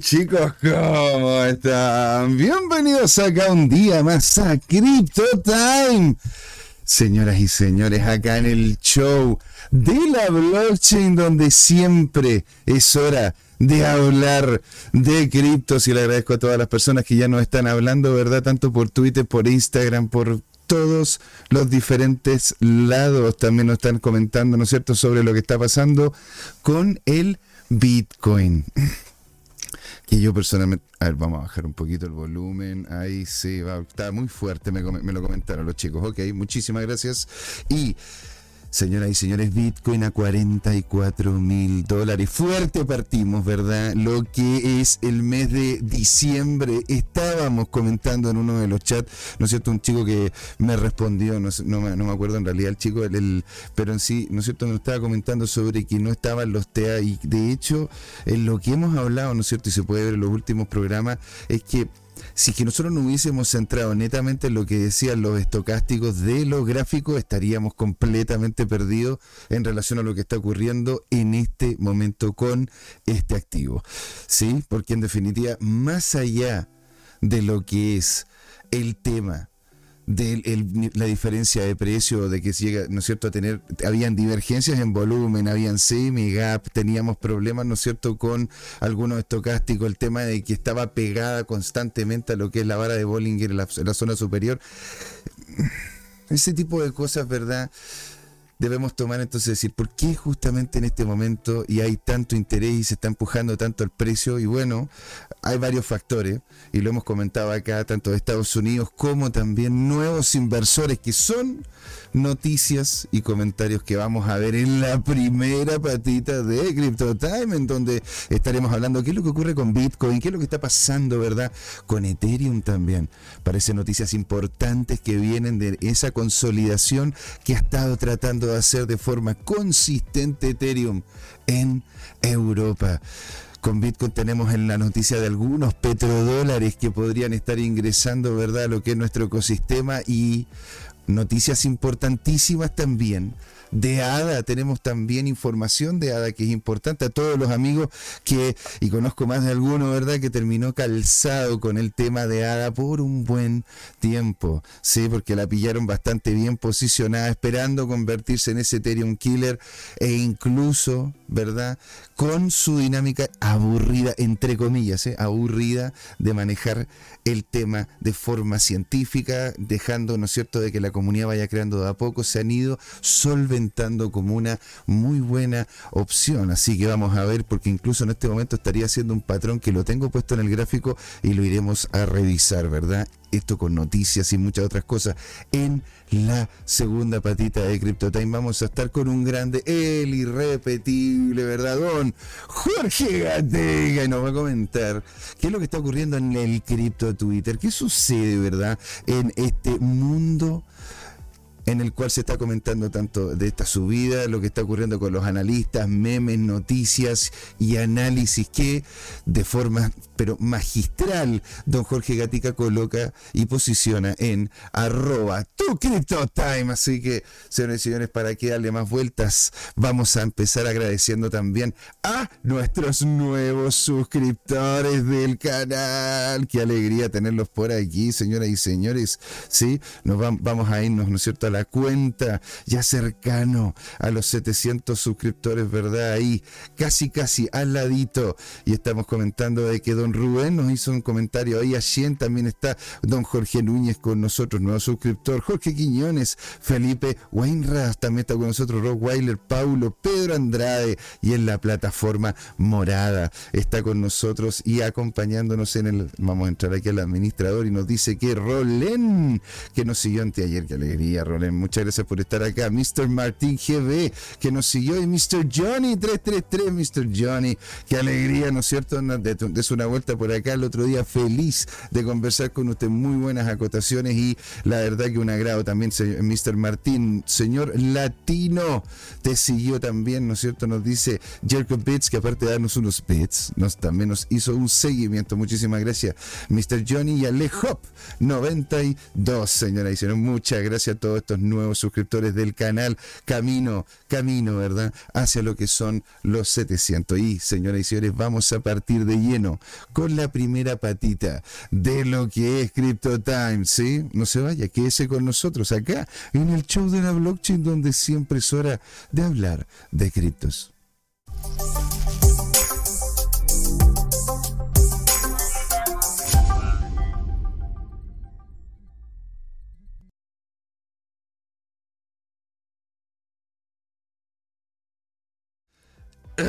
Chicos, ¿cómo están? Bienvenidos acá un día más a Crypto Time. Señoras y señores, acá en el show de la blockchain donde siempre es hora de hablar de criptos y le agradezco a todas las personas que ya nos están hablando, ¿verdad? Tanto por Twitter, por Instagram, por todos los diferentes lados también nos están comentando, ¿no es cierto?, sobre lo que está pasando con el Bitcoin. Que yo personalmente, a ver, vamos a bajar un poquito el volumen, ahí sí, va, está muy fuerte, me, me lo comentaron los chicos, ok, muchísimas gracias. Y Señoras y señores, Bitcoin a 44 mil dólares. Fuerte partimos, ¿verdad? Lo que es el mes de diciembre. Estábamos comentando en uno de los chats, ¿no es cierto? Un chico que me respondió, no, me, acuerdo en realidad el chico, el, pero en sí, ¿no es cierto? Nos estaba comentando sobre que no estaban los TEA y de hecho, en lo que hemos hablado, ¿no es cierto? Y se puede ver en los últimos programas, es que si que nosotros no hubiésemos centrado netamente en lo que decían los estocásticos de los gráficos, estaríamos completamente perdidos en relación a lo que está ocurriendo en este momento con este activo. ¿Sí? Porque en definitiva, más allá de lo que es el tema de la diferencia de precio, de que se llega, ¿no es cierto?, a tener, habían divergencias en volumen, habían semi gap, teníamos problemas, ¿no es cierto?, con algunos estocásticos, el tema de que estaba pegada constantemente a lo que es la vara de Bollinger en la zona superior. Ese tipo de cosas, ¿verdad? Debemos tomar entonces decir, ¿por qué justamente en este momento y hay tanto interés y se está empujando tanto el precio? Y bueno, hay varios factores, y lo hemos comentado acá, tanto de Estados Unidos como también nuevos inversores que son noticias y comentarios que vamos a ver en la primera patita de Crypto Time, en donde estaremos hablando qué es lo que ocurre con Bitcoin, qué es lo que está pasando, ¿verdad? Con Ethereum también. Parece noticias importantes que vienen de esa consolidación que ha estado tratando de hacer de forma consistente Ethereum en Europa. Con Bitcoin tenemos en la noticia de algunos petrodólares que podrían estar ingresando, ¿verdad?, a lo que es nuestro ecosistema y noticias importantísimas también de ADA, tenemos también información de ADA que es importante a todos los amigos que, y conozco más de alguno, ¿verdad?, que terminó calzado con el tema de ADA por un buen tiempo, sí, porque la pillaron bastante bien posicionada, esperando convertirse en ese Ethereum Killer e incluso, ¿verdad?, con su dinámica aburrida, entre comillas, ¿eh? aburrida de manejar el tema de forma científica, dejando, ¿no es cierto?, de que la comunidad vaya creando de a poco, se han ido solventando como una muy buena opción. Así que vamos a ver, porque incluso en este momento estaría haciendo un patrón que lo tengo puesto en el gráfico y lo iremos a revisar, ¿verdad? esto con noticias y muchas otras cosas. En la segunda patita de CryptoTime vamos a estar con un grande, el irrepetible, ¿verdad? Don Jorge Gatega y nos va a comentar qué es lo que está ocurriendo en el cripto Twitter, qué sucede, ¿verdad? En este mundo en el cual se está comentando tanto de esta subida, lo que está ocurriendo con los analistas, memes, noticias y análisis que de forma pero magistral don Jorge Gatica coloca y posiciona en arroba tu time. Así que, señores y señores, para que darle más vueltas, vamos a empezar agradeciendo también a nuestros nuevos suscriptores del canal. Qué alegría tenerlos por aquí, señoras y señores. Sí, nos vamos a irnos, ¿no es cierto?, a la cuenta ya cercano a los 700 suscriptores, ¿verdad? Ahí, casi, casi al ladito. Y estamos comentando de que don Rubén nos hizo un comentario ahí. Allí también está don Jorge Núñez con nosotros, nuevo suscriptor. Jorge Quiñones, Felipe Weinras también está con nosotros. Rob Weiler, Paulo, Pedro Andrade y en la plataforma morada está con nosotros y acompañándonos en el. Vamos a entrar aquí al administrador y nos dice que Rolén, que nos siguió anteayer. Qué alegría, Rolén. Muchas gracias por estar acá. Mr. Martín GB, que nos siguió. Y Mr. Johnny 333, Mr. Johnny. Qué alegría, ¿no es cierto? De, de, una vuelta por acá el otro día, feliz de conversar con usted, muy buenas acotaciones y la verdad que un agrado también, Mr. Martín, señor latino, te siguió también, ¿no es cierto? Nos dice Jacob Bits, que aparte de darnos unos bits, nos, también nos hizo un seguimiento, muchísimas gracias, Mr. Johnny y Alejop 92, señora y señores, muchas gracias a todos 600 nuevos suscriptores del canal. Camino, camino, ¿verdad? Hacia lo que son los 700. Y, señoras y señores, vamos a partir de lleno con la primera patita de lo que es Crypto Time, ¿sí? No se vaya, quédese con nosotros acá en el show de la blockchain donde siempre es hora de hablar de criptos. Uh,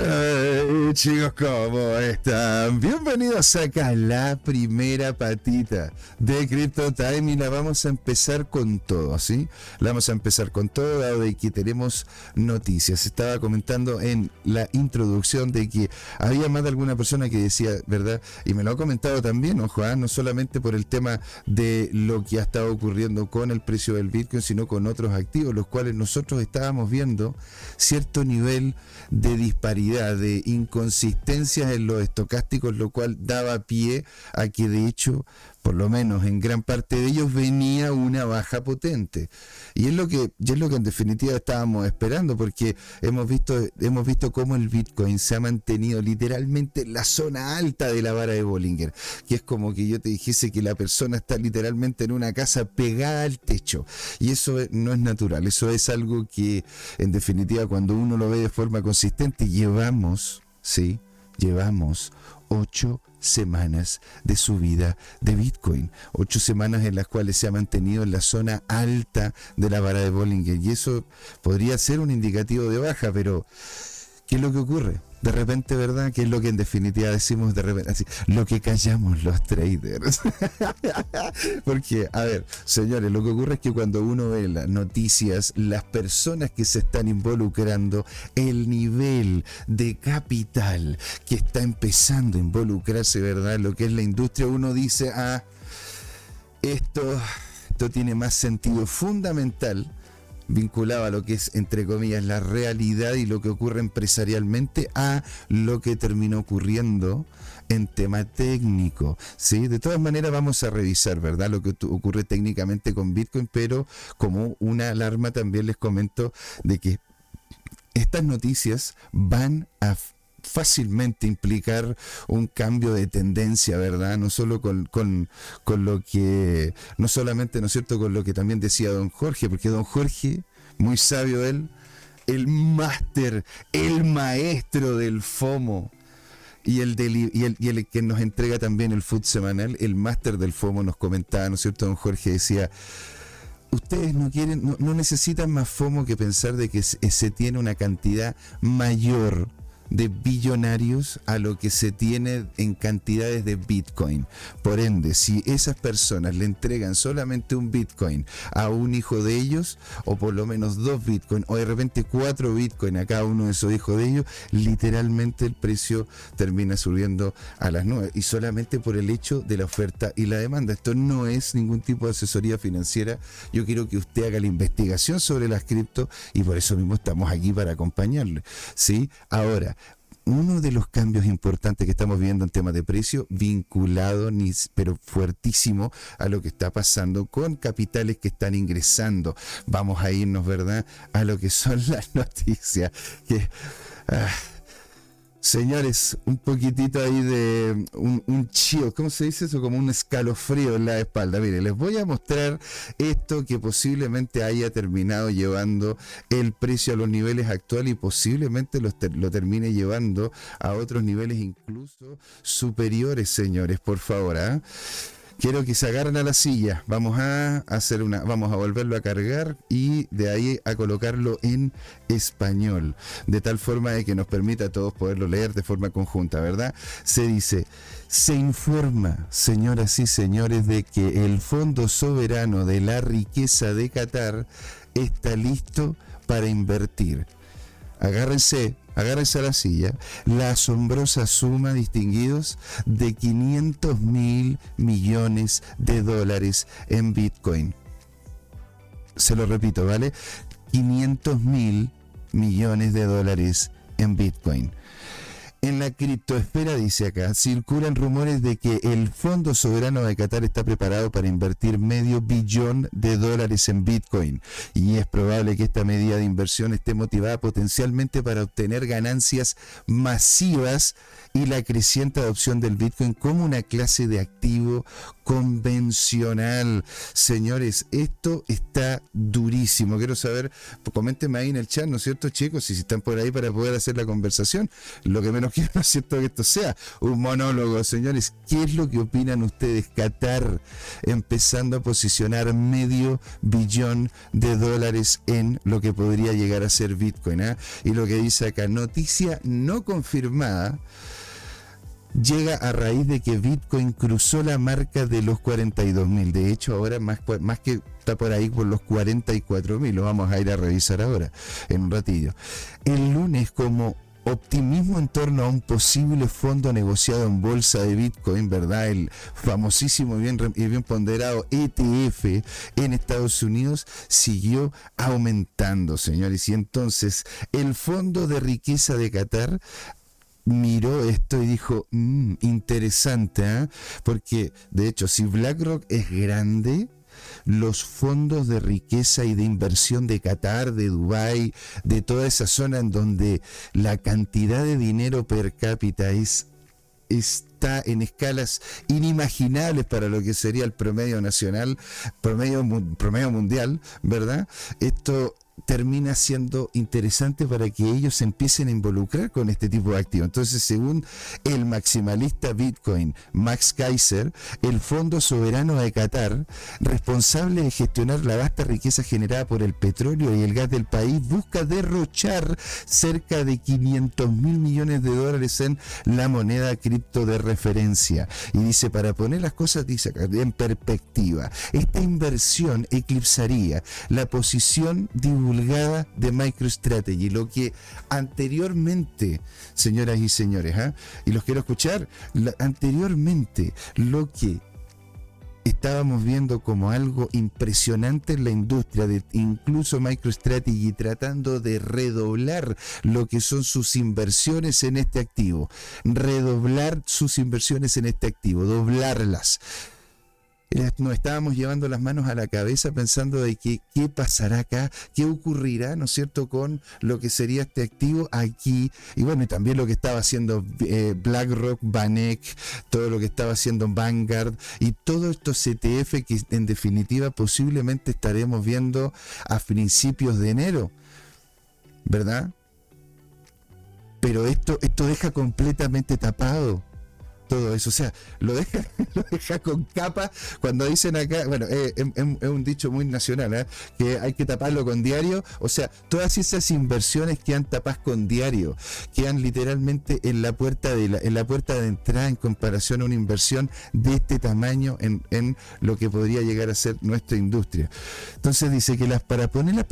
chicos, ¿cómo están? Bienvenidos acá a la primera patita de Crypto Time y la vamos a empezar con todo, ¿sí? La vamos a empezar con todo, dado de que tenemos noticias. Estaba comentando en la introducción de que había más de alguna persona que decía, ¿verdad? Y me lo ha comentado también, ojo, ¿ah? no solamente por el tema de lo que ha estado ocurriendo con el precio del Bitcoin, sino con otros activos, los cuales nosotros estábamos viendo cierto nivel de disparidad, de inconsistencias en los estocásticos, lo cual daba pie a que de hecho por lo menos en gran parte de ellos venía una baja potente. Y es lo que, es lo que en definitiva estábamos esperando, porque hemos visto, hemos visto cómo el Bitcoin se ha mantenido literalmente en la zona alta de la vara de Bollinger, que es como que yo te dijese que la persona está literalmente en una casa pegada al techo. Y eso no es natural, eso es algo que en definitiva cuando uno lo ve de forma consistente, llevamos, ¿sí? Llevamos ocho semanas de subida de Bitcoin. Ocho semanas en las cuales se ha mantenido en la zona alta de la vara de Bollinger. Y eso podría ser un indicativo de baja, pero ¿qué es lo que ocurre? de repente, ¿verdad? Que es lo que en definitiva decimos de repente, así, lo que callamos los traders. Porque, a ver, señores, lo que ocurre es que cuando uno ve las noticias, las personas que se están involucrando, el nivel de capital que está empezando a involucrarse, ¿verdad? Lo que es la industria, uno dice, ah, esto, esto tiene más sentido fundamental vinculado a lo que es, entre comillas, la realidad y lo que ocurre empresarialmente a lo que terminó ocurriendo en tema técnico. ¿sí? De todas maneras vamos a revisar, ¿verdad? Lo que ocurre técnicamente con Bitcoin, pero como una alarma también les comento de que estas noticias van a fácilmente implicar un cambio de tendencia, ¿verdad? No solo con, con, con, lo que, no solamente, ¿no es cierto?, con lo que también decía don Jorge, porque don Jorge, muy sabio él, el máster, el maestro del FOMO, y el, y, el, y el que nos entrega también el food semanal, el máster del FOMO nos comentaba, ¿no es cierto? Don Jorge decía, ustedes no quieren, no, necesitan más FOMO que pensar de que se tiene una cantidad mayor de billonarios a lo que se tiene en cantidades de Bitcoin. Por ende, si esas personas le entregan solamente un Bitcoin a un hijo de ellos, o por lo menos dos Bitcoin, o de repente cuatro Bitcoin a cada uno de esos hijos de ellos, literalmente el precio termina subiendo a las nubes. Y solamente por el hecho de la oferta y la demanda. Esto no es ningún tipo de asesoría financiera. Yo quiero que usted haga la investigación sobre las cripto y por eso mismo estamos aquí para acompañarle. ¿sí? Ahora, uno de los cambios importantes que estamos viendo en temas de precio, vinculado, pero fuertísimo, a lo que está pasando con capitales que están ingresando. Vamos a irnos, ¿verdad?, a lo que son las noticias. Ah, Señores, un poquitito ahí de un, un ¿cómo se dice eso? Como un escalofrío en la espalda. Mire, les voy a mostrar esto que posiblemente haya terminado llevando el precio a los niveles actuales y posiblemente lo, lo termine llevando a otros niveles incluso superiores, señores, por favor. ¿ah? Quiero que se agarren a la silla. Vamos a hacer una, vamos a volverlo a cargar y de ahí a colocarlo en español, de tal forma de que nos permita a todos poderlo leer de forma conjunta, ¿verdad? Se dice, se informa, señoras y señores, de que el Fondo Soberano de la Riqueza de Qatar está listo para invertir. Agárrense, agárrense a la silla, la asombrosa suma, distinguidos, de 500 mil millones de dólares en Bitcoin. Se lo repito, ¿vale? 500 mil millones de dólares en Bitcoin. En la criptoesfera, dice acá, circulan rumores de que el Fondo Soberano de Qatar está preparado para invertir medio billón de dólares en Bitcoin. Y es probable que esta medida de inversión esté motivada potencialmente para obtener ganancias masivas y la creciente adopción del Bitcoin como una clase de activo convencional. Señores, esto está durísimo. Quiero saber, coméntenme ahí en el chat, ¿no es cierto, chicos? Si están por ahí para poder hacer la conversación. Lo que menos quiero, ¿no es cierto?, que esto sea un monólogo. Señores, ¿qué es lo que opinan ustedes? Qatar empezando a posicionar medio billón de dólares en lo que podría llegar a ser Bitcoin. ¿ah? Y lo que dice acá, noticia no confirmada llega a raíz de que Bitcoin cruzó la marca de los 42 mil. De hecho, ahora más, más que está por ahí por los 44 mil, lo vamos a ir a revisar ahora en un ratillo. El lunes, como optimismo en torno a un posible fondo negociado en bolsa de Bitcoin, ¿verdad? El famosísimo y bien, bien ponderado ETF en Estados Unidos siguió aumentando, señores. Y entonces el Fondo de Riqueza de Qatar miró esto y dijo, mm, interesante, ¿eh? porque de hecho si BlackRock es grande, los fondos de riqueza y de inversión de Qatar, de Dubái, de toda esa zona en donde la cantidad de dinero per cápita es está en escalas inimaginables para lo que sería el promedio nacional, promedio, promedio mundial, ¿verdad? Esto termina siendo interesante para que ellos empiecen a involucrar con este tipo de activos. Entonces, según el maximalista Bitcoin Max Kaiser, el Fondo Soberano de Qatar, responsable de gestionar la vasta riqueza generada por el petróleo y el gas del país, busca derrochar cerca de 500 mil millones de dólares en la moneda cripto de referencia. Y dice, para poner las cosas en perspectiva, esta inversión eclipsaría la posición de de MicroStrategy, lo que anteriormente, señoras y señores, ¿ah? y los quiero escuchar, anteriormente lo que estábamos viendo como algo impresionante en la industria, de incluso MicroStrategy tratando de redoblar lo que son sus inversiones en este activo, redoblar sus inversiones en este activo, doblarlas nos estábamos llevando las manos a la cabeza pensando de que, qué pasará acá, qué ocurrirá, ¿no es cierto?, con lo que sería este activo aquí, y bueno, también lo que estaba haciendo eh, BlackRock, Banek, todo lo que estaba haciendo Vanguard, y todos estos ETF que en definitiva posiblemente estaremos viendo a principios de enero, ¿verdad? Pero esto, esto deja completamente tapado todo eso. O sea, lo deja, lo deja con capa cuando dicen acá, bueno, eh, em, em, es, un dicho muy nacional, ¿eh? que hay que taparlo con diario. O sea, todas esas inversiones que han tapadas con diario, quedan literalmente en la puerta de la, en la puerta de entrada en comparación a una inversión de este tamaño en, en lo que podría llegar a ser nuestra industria. Entonces dice que las, para, poner la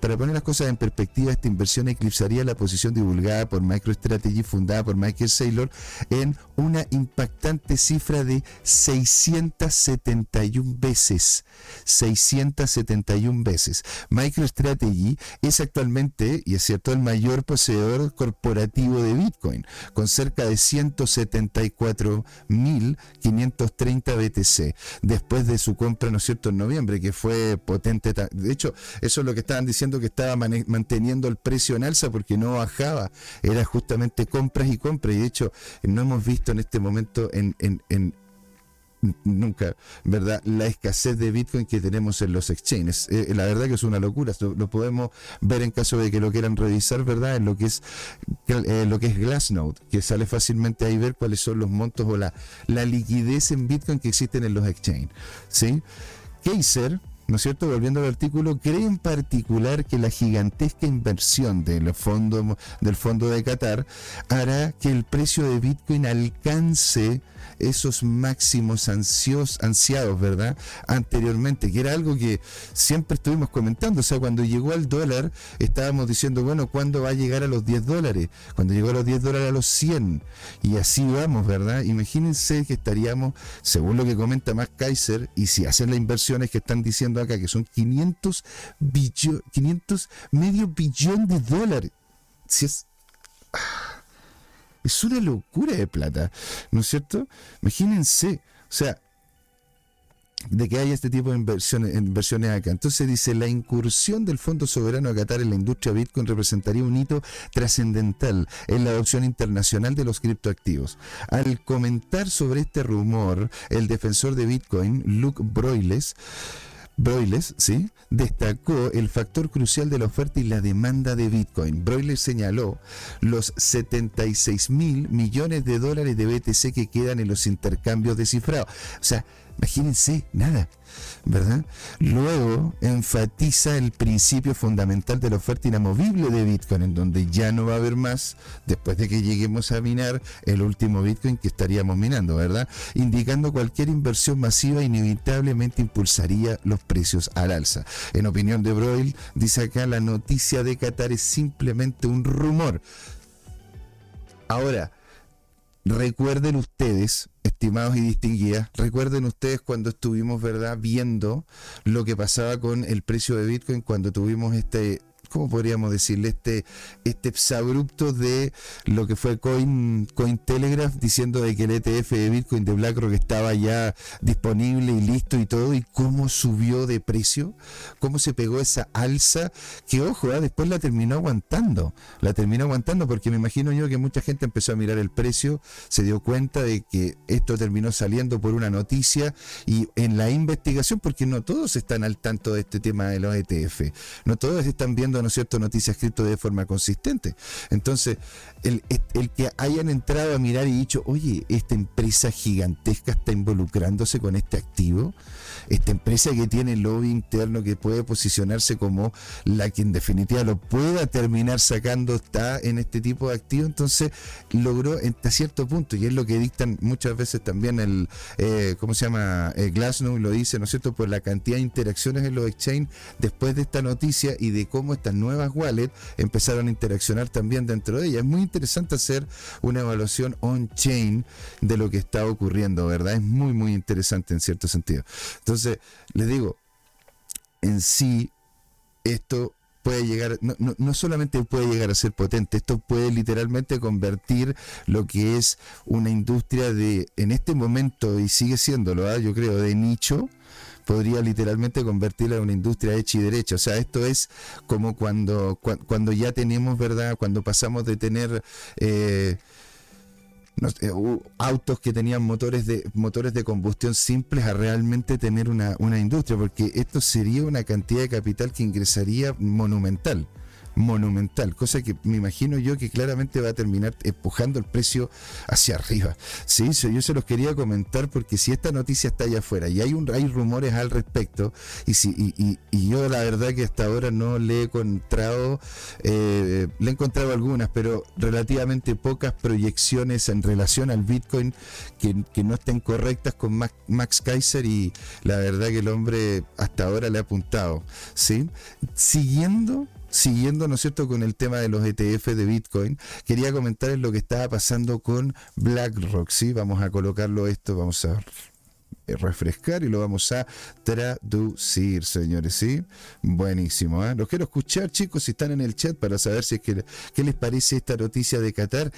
para poner las cosas en perspectiva, esta inversión eclipsaría la posición divulgada por MicroStrategy, fundada por Michael Saylor, en una inversión impactante cifra de 671 veces. 671 veces. MicroStrategy es actualmente, y es cierto, el mayor poseedor corporativo de Bitcoin, con cerca de 174.530 BTC, después de su compra, ¿no es cierto?, en noviembre, que fue potente. De hecho, eso es lo que estaban diciendo que estaba manteniendo el precio en alza porque no bajaba, era justamente compras y compras, y de hecho, no hemos visto en este momento momento en, en, nunca, ¿verdad? La escasez de Bitcoin que tenemos en los exchanges. Eh, la verdad que es una locura. Lo, podemos ver en caso de que lo quieran revisar, ¿verdad? En lo que es eh, lo que es Glassnode, que sale fácilmente ahí ver cuáles son los montos o la, la liquidez en Bitcoin que existen en los exchanges. ¿Sí? Kaiser ¿no es cierto? Volviendo al artículo, cree en particular que la gigantesca inversión fondo, del fondo de Qatar hará que el precio de Bitcoin alcance esos máximos ansios, ansiados, ¿verdad? Anteriormente, que era algo que siempre estuvimos comentando. O sea, cuando llegó al dólar, estábamos diciendo, bueno, ¿cuándo va a llegar a los 10 dólares? Cuando llegó a los 10 dólares a los 100. Y así vamos, ¿verdad? Imagínense que estaríamos, según lo que comenta Max Kaiser, y si hacen las inversiones que están diciendo acá, que son 500 billones, 500, medio billón de dólares. Es... Es una locura de plata, ¿no es cierto? Imagínense, o sea, de que haya este tipo de inversiones, inversiones acá. Entonces dice, la incursión del Fondo Soberano a Qatar en la industria Bitcoin representaría un hito trascendental en la adopción internacional de los criptoactivos. Al comentar sobre este rumor, el defensor de Bitcoin, Luke Broyles, Broyles, ¿sí? destacó el factor crucial de la oferta y la demanda de Bitcoin. Broyles señaló los 76 mil millones de dólares de BTC que quedan en los intercambios descifrados. O sea, Imagínense, nada, ¿verdad? Luego enfatiza el principio fundamental de la oferta inamovible de Bitcoin, en donde ya no va a haber más después de que lleguemos a minar el último Bitcoin que estaríamos minando, ¿verdad? Indicando cualquier inversión masiva inevitablemente impulsaría los precios al alza. En opinión de Broil, dice acá, la noticia de Qatar es simplemente un rumor. Ahora, recuerden ustedes estimados y distinguidas, recuerden ustedes cuando estuvimos, ¿verdad?, viendo lo que pasaba con el precio de Bitcoin cuando tuvimos este ¿cómo podríamos decirle? Este, este exabrupto de lo que fue Coin, Cointelegraph diciendo de que el ETF de Bitcoin de BlackRock estaba ya disponible y listo y todo, y cómo subió de precio, cómo se pegó esa alza, que ojo, ¿eh? después la terminó aguantando, la terminó aguantando porque me imagino yo que mucha gente empezó a mirar el precio, se dio cuenta de que esto terminó saliendo por una noticia y en la investigación, porque no todos están al tanto de este tema de los ETF, no todos están viendo ¿no cierto?, noticias escrito de forma consistente. Entonces, el, el, que hayan entrado a mirar y dicho, oye, esta empresa gigantesca está involucrándose con este activo, esta empresa que tiene lobby interno que puede posicionarse como la que en definitiva lo pueda terminar sacando está en este tipo de activos, entonces logró hasta cierto punto, y es lo que dictan muchas veces también el, eh, ¿cómo se llama? El Glassnode lo dice, ¿no es cierto?, por la cantidad de interacciones en los exchange después de esta noticia y de cómo estas nuevas wallets empezaron a interaccionar también dentro de ella. Es muy interesante hacer una evaluación on-chain de lo que está ocurriendo, ¿verdad? Es muy, muy interesante en cierto sentido. Entonces, les digo, en sí, esto puede llegar, no, no, solamente puede llegar a ser potente, esto puede literalmente convertir lo que es una industria de, en este momento, y sigue siéndolo, ¿ah? yo creo, de nicho, podría literalmente convertirla en una industria hecha y derecha. O sea, esto es como cuando, cuando ya tenemos, ¿verdad? Cuando pasamos de tener... Eh, eh, autos que tenían motores de motores de combustión simples a realmente tener una, una industria, porque esto sería una cantidad de capital que ingresaría monumental monumental, cosa que me imagino yo que claramente va a terminar empujando el precio hacia arriba. Sí, yo se los quería comentar porque si esta noticia está allá afuera y hay un hay rumores al respecto y si y, yo la verdad que hasta ahora no le he encontrado eh, le he encontrado algunas, pero relativamente pocas proyecciones en relación al Bitcoin que, no estén correctas con Max, Max Kaiser y la verdad que el hombre hasta ahora le ha apuntado, ¿sí? Siguiendo siguiendo, ¿no es cierto?, con el tema de los ETF de Bitcoin, quería comentarles lo que estaba pasando con BlackRock, ¿sí? Vamos a colocarlo esto, vamos a refrescar y lo vamos a traducir, señores, ¿sí? Buenísimo, ¿eh? Los quiero escuchar, chicos, si están en el chat para saber si es que, qué les parece esta noticia de Qatar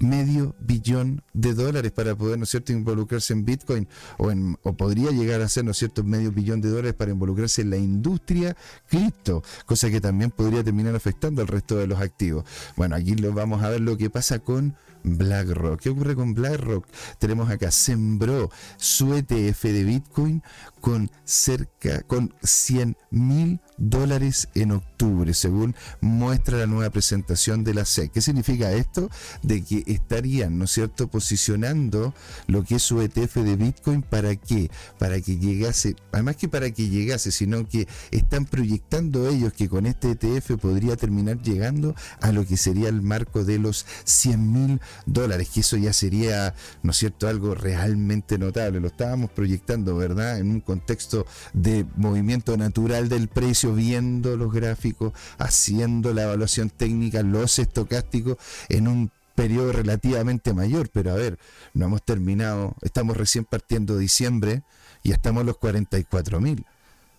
medio billón de dólares para poder, ¿no es cierto?, involucrarse en Bitcoin o, en, o podría llegar a ser, ¿no es cierto?, medio billón de dólares para involucrarse en la industria cripto, cosa que también podría terminar afectando al resto de los activos. Bueno, aquí lo vamos a ver lo que pasa con BlackRock. ¿Qué ocurre con BlackRock? Tenemos acá, sembró su ETF de Bitcoin con cerca, con 100 mil dólares en octubre, según muestra la nueva presentación de la SEC. ¿Qué significa esto? De que estarían, ¿no es cierto?, posicionando lo que es su ETF de Bitcoin para qué? Para que llegase, además que para que llegase, sino que están proyectando ellos que con este ETF podría terminar llegando a lo que sería el marco de los 100 mil dólares, que eso ya sería, ¿no es cierto?, algo realmente notable. Lo estábamos proyectando, ¿verdad?, en un contexto de movimiento natural del precio, viendo los gráficos, haciendo la evaluación técnica, los estocásticos en un periodo relativamente mayor, pero a ver, no hemos terminado, estamos recién partiendo diciembre y estamos a los 44 mil.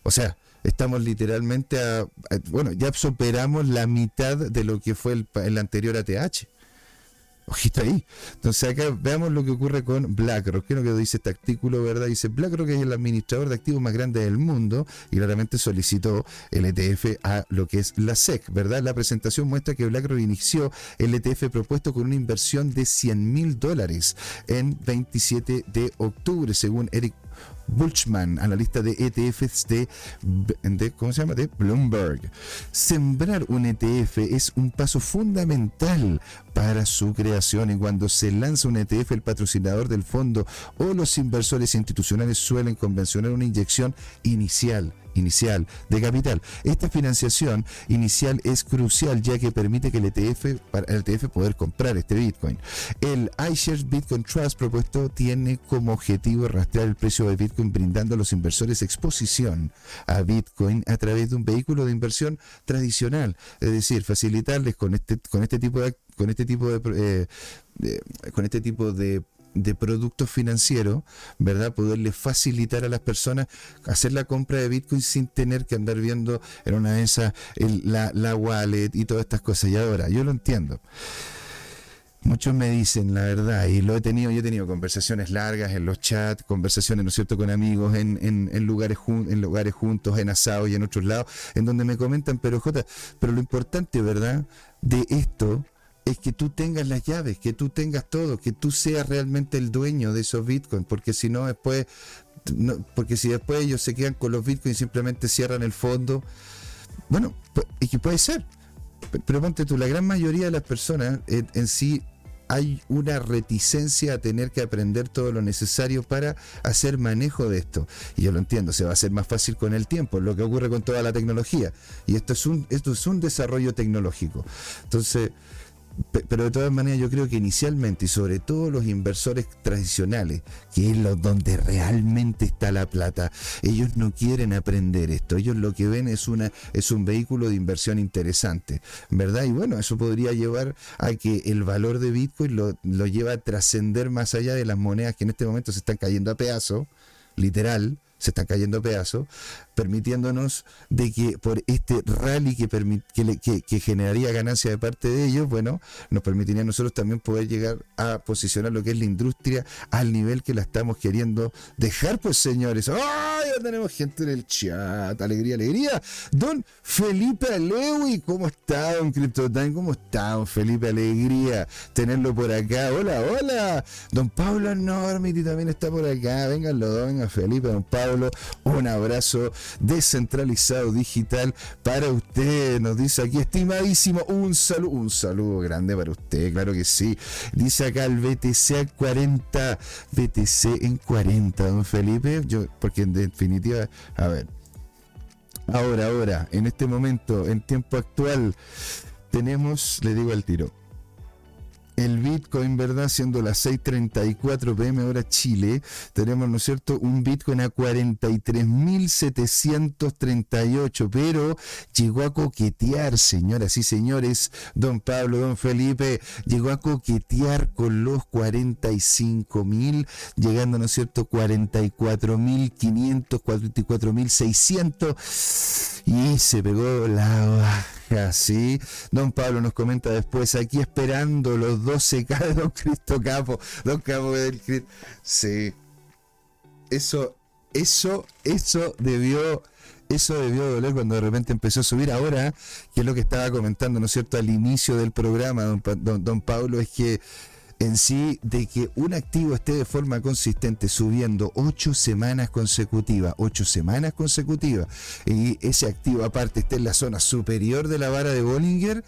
O sea, estamos literalmente a, bueno, ya superamos la mitad de lo que fue el, el anterior ATH. Ojito ahí. Entonces acá veamos lo que ocurre con BlackRock. ¿Qué es lo que dice este artículo, verdad? Dice BlackRock es el administrador de activos más grande del mundo y claramente solicitó el ETF a lo que es la SEC, ¿verdad? La presentación muestra que BlackRock inició el ETF propuesto con una inversión de 100 mil dólares en 27 de octubre, según Eric Bulchman, analista de ETFs de, de, ¿cómo se llama? de Bloomberg. Sembrar un ETF es un paso fundamental para su creación y cuando se lanza un ETF el patrocinador del fondo o los inversores institucionales suelen convencionar una inyección inicial inicial de capital. Esta financiación inicial es crucial ya que permite que el ETF, para el ETF poder comprar este Bitcoin. El iShares Bitcoin Trust propuesto tiene como objetivo rastrear el precio de Bitcoin brindando a los inversores exposición a Bitcoin a través de un vehículo de inversión tradicional, es decir, facilitarles con este con este tipo de con este tipo de, eh, con este tipo de de productos financieros, ¿verdad? Poderle facilitar a las personas hacer la compra de Bitcoin sin tener que andar viendo en una de esas la, la wallet y todas estas cosas. Y ahora, yo lo entiendo. Muchos me dicen la verdad, y lo he tenido, yo he tenido conversaciones largas en los chats, conversaciones, ¿no es cierto?, con amigos en, en, lugares, en lugares juntos, en asado y en otros lados, en donde me comentan, pero Jota, pero lo importante, ¿verdad?, de esto es que tú tengas las llaves, que tú tengas todo, que tú seas realmente el dueño de esos bitcoins, porque si no después, porque si después ellos se quedan con los bitcoins y simplemente cierran el fondo, bueno, y que puede ser, pero ponte tú, la gran mayoría de las personas en, sí hay una reticencia a tener que aprender todo lo necesario para hacer manejo de esto. Y yo lo entiendo, se va a hacer más fácil con el tiempo, lo que ocurre con toda la tecnología. Y esto es un, esto es un desarrollo tecnológico. Entonces, pero de todas maneras yo creo que inicialmente y sobre todo los inversores tradicionales, que es lo donde realmente está la plata, ellos no quieren aprender esto, ellos lo que ven es una es un vehículo de inversión interesante, ¿verdad? Y bueno, eso podría llevar a que el valor de Bitcoin lo, lo lleva a trascender más allá de las monedas que en este momento se están cayendo a pedazos, literal, se están cayendo a pedazos, permitiéndonos de que por este rally que, que, que, generaría ganancia de parte de ellos, bueno, nos permitiría a nosotros también poder llegar a posicionar lo que es la industria al nivel que la estamos queriendo dejar, pues señores. ¡Ay! Ya tenemos gente en el chat. Alegría, alegría. Don Felipe Alewi, ¿cómo está, don CryptoTime? ¿Cómo está, don Felipe? Alegría tenerlo por acá. Hola, hola. Don Pablo Normiti también está por acá. Vénganlo, venga Felipe, don Pablo. Un abrazo descentralizado digital para usted. Nos dice aquí, estimadísimo, un saludo, un saludo grande para usted, claro que sí. Dice acá el BTC 40, BTC en 40, don Felipe. Yo, porque en definitiva, a ver. Ahora, ahora, en este momento, en tiempo actual, tenemos, le digo al tiro, el Bitcoin, ¿verdad? Siendo las 6.34 pm hora Chile, tenemos, ¿no es cierto?, un Bitcoin a 43.738, pero llegó a coquetear, señoras y señores, don Pablo, don Felipe, llegó a coquetear con los 45.000, llegando, ¿no es cierto?, 44.500, 44.600, y se pegó la Así, don Pablo nos comenta después, aquí esperando los 12K de don Cristo Capo, don Capo del Cristo. Sí, eso, eso, eso debió eso debió doler cuando de repente empezó a subir. Ahora, que es lo que estaba comentando, ¿no es cierto?, al inicio del programa, don, don Pablo, es que en sí de que un activo esté de forma consistente subiendo ocho semanas consecutivas, ocho semanas consecutivas, y ese activo aparte esté en la zona superior de la vara de Bollinger,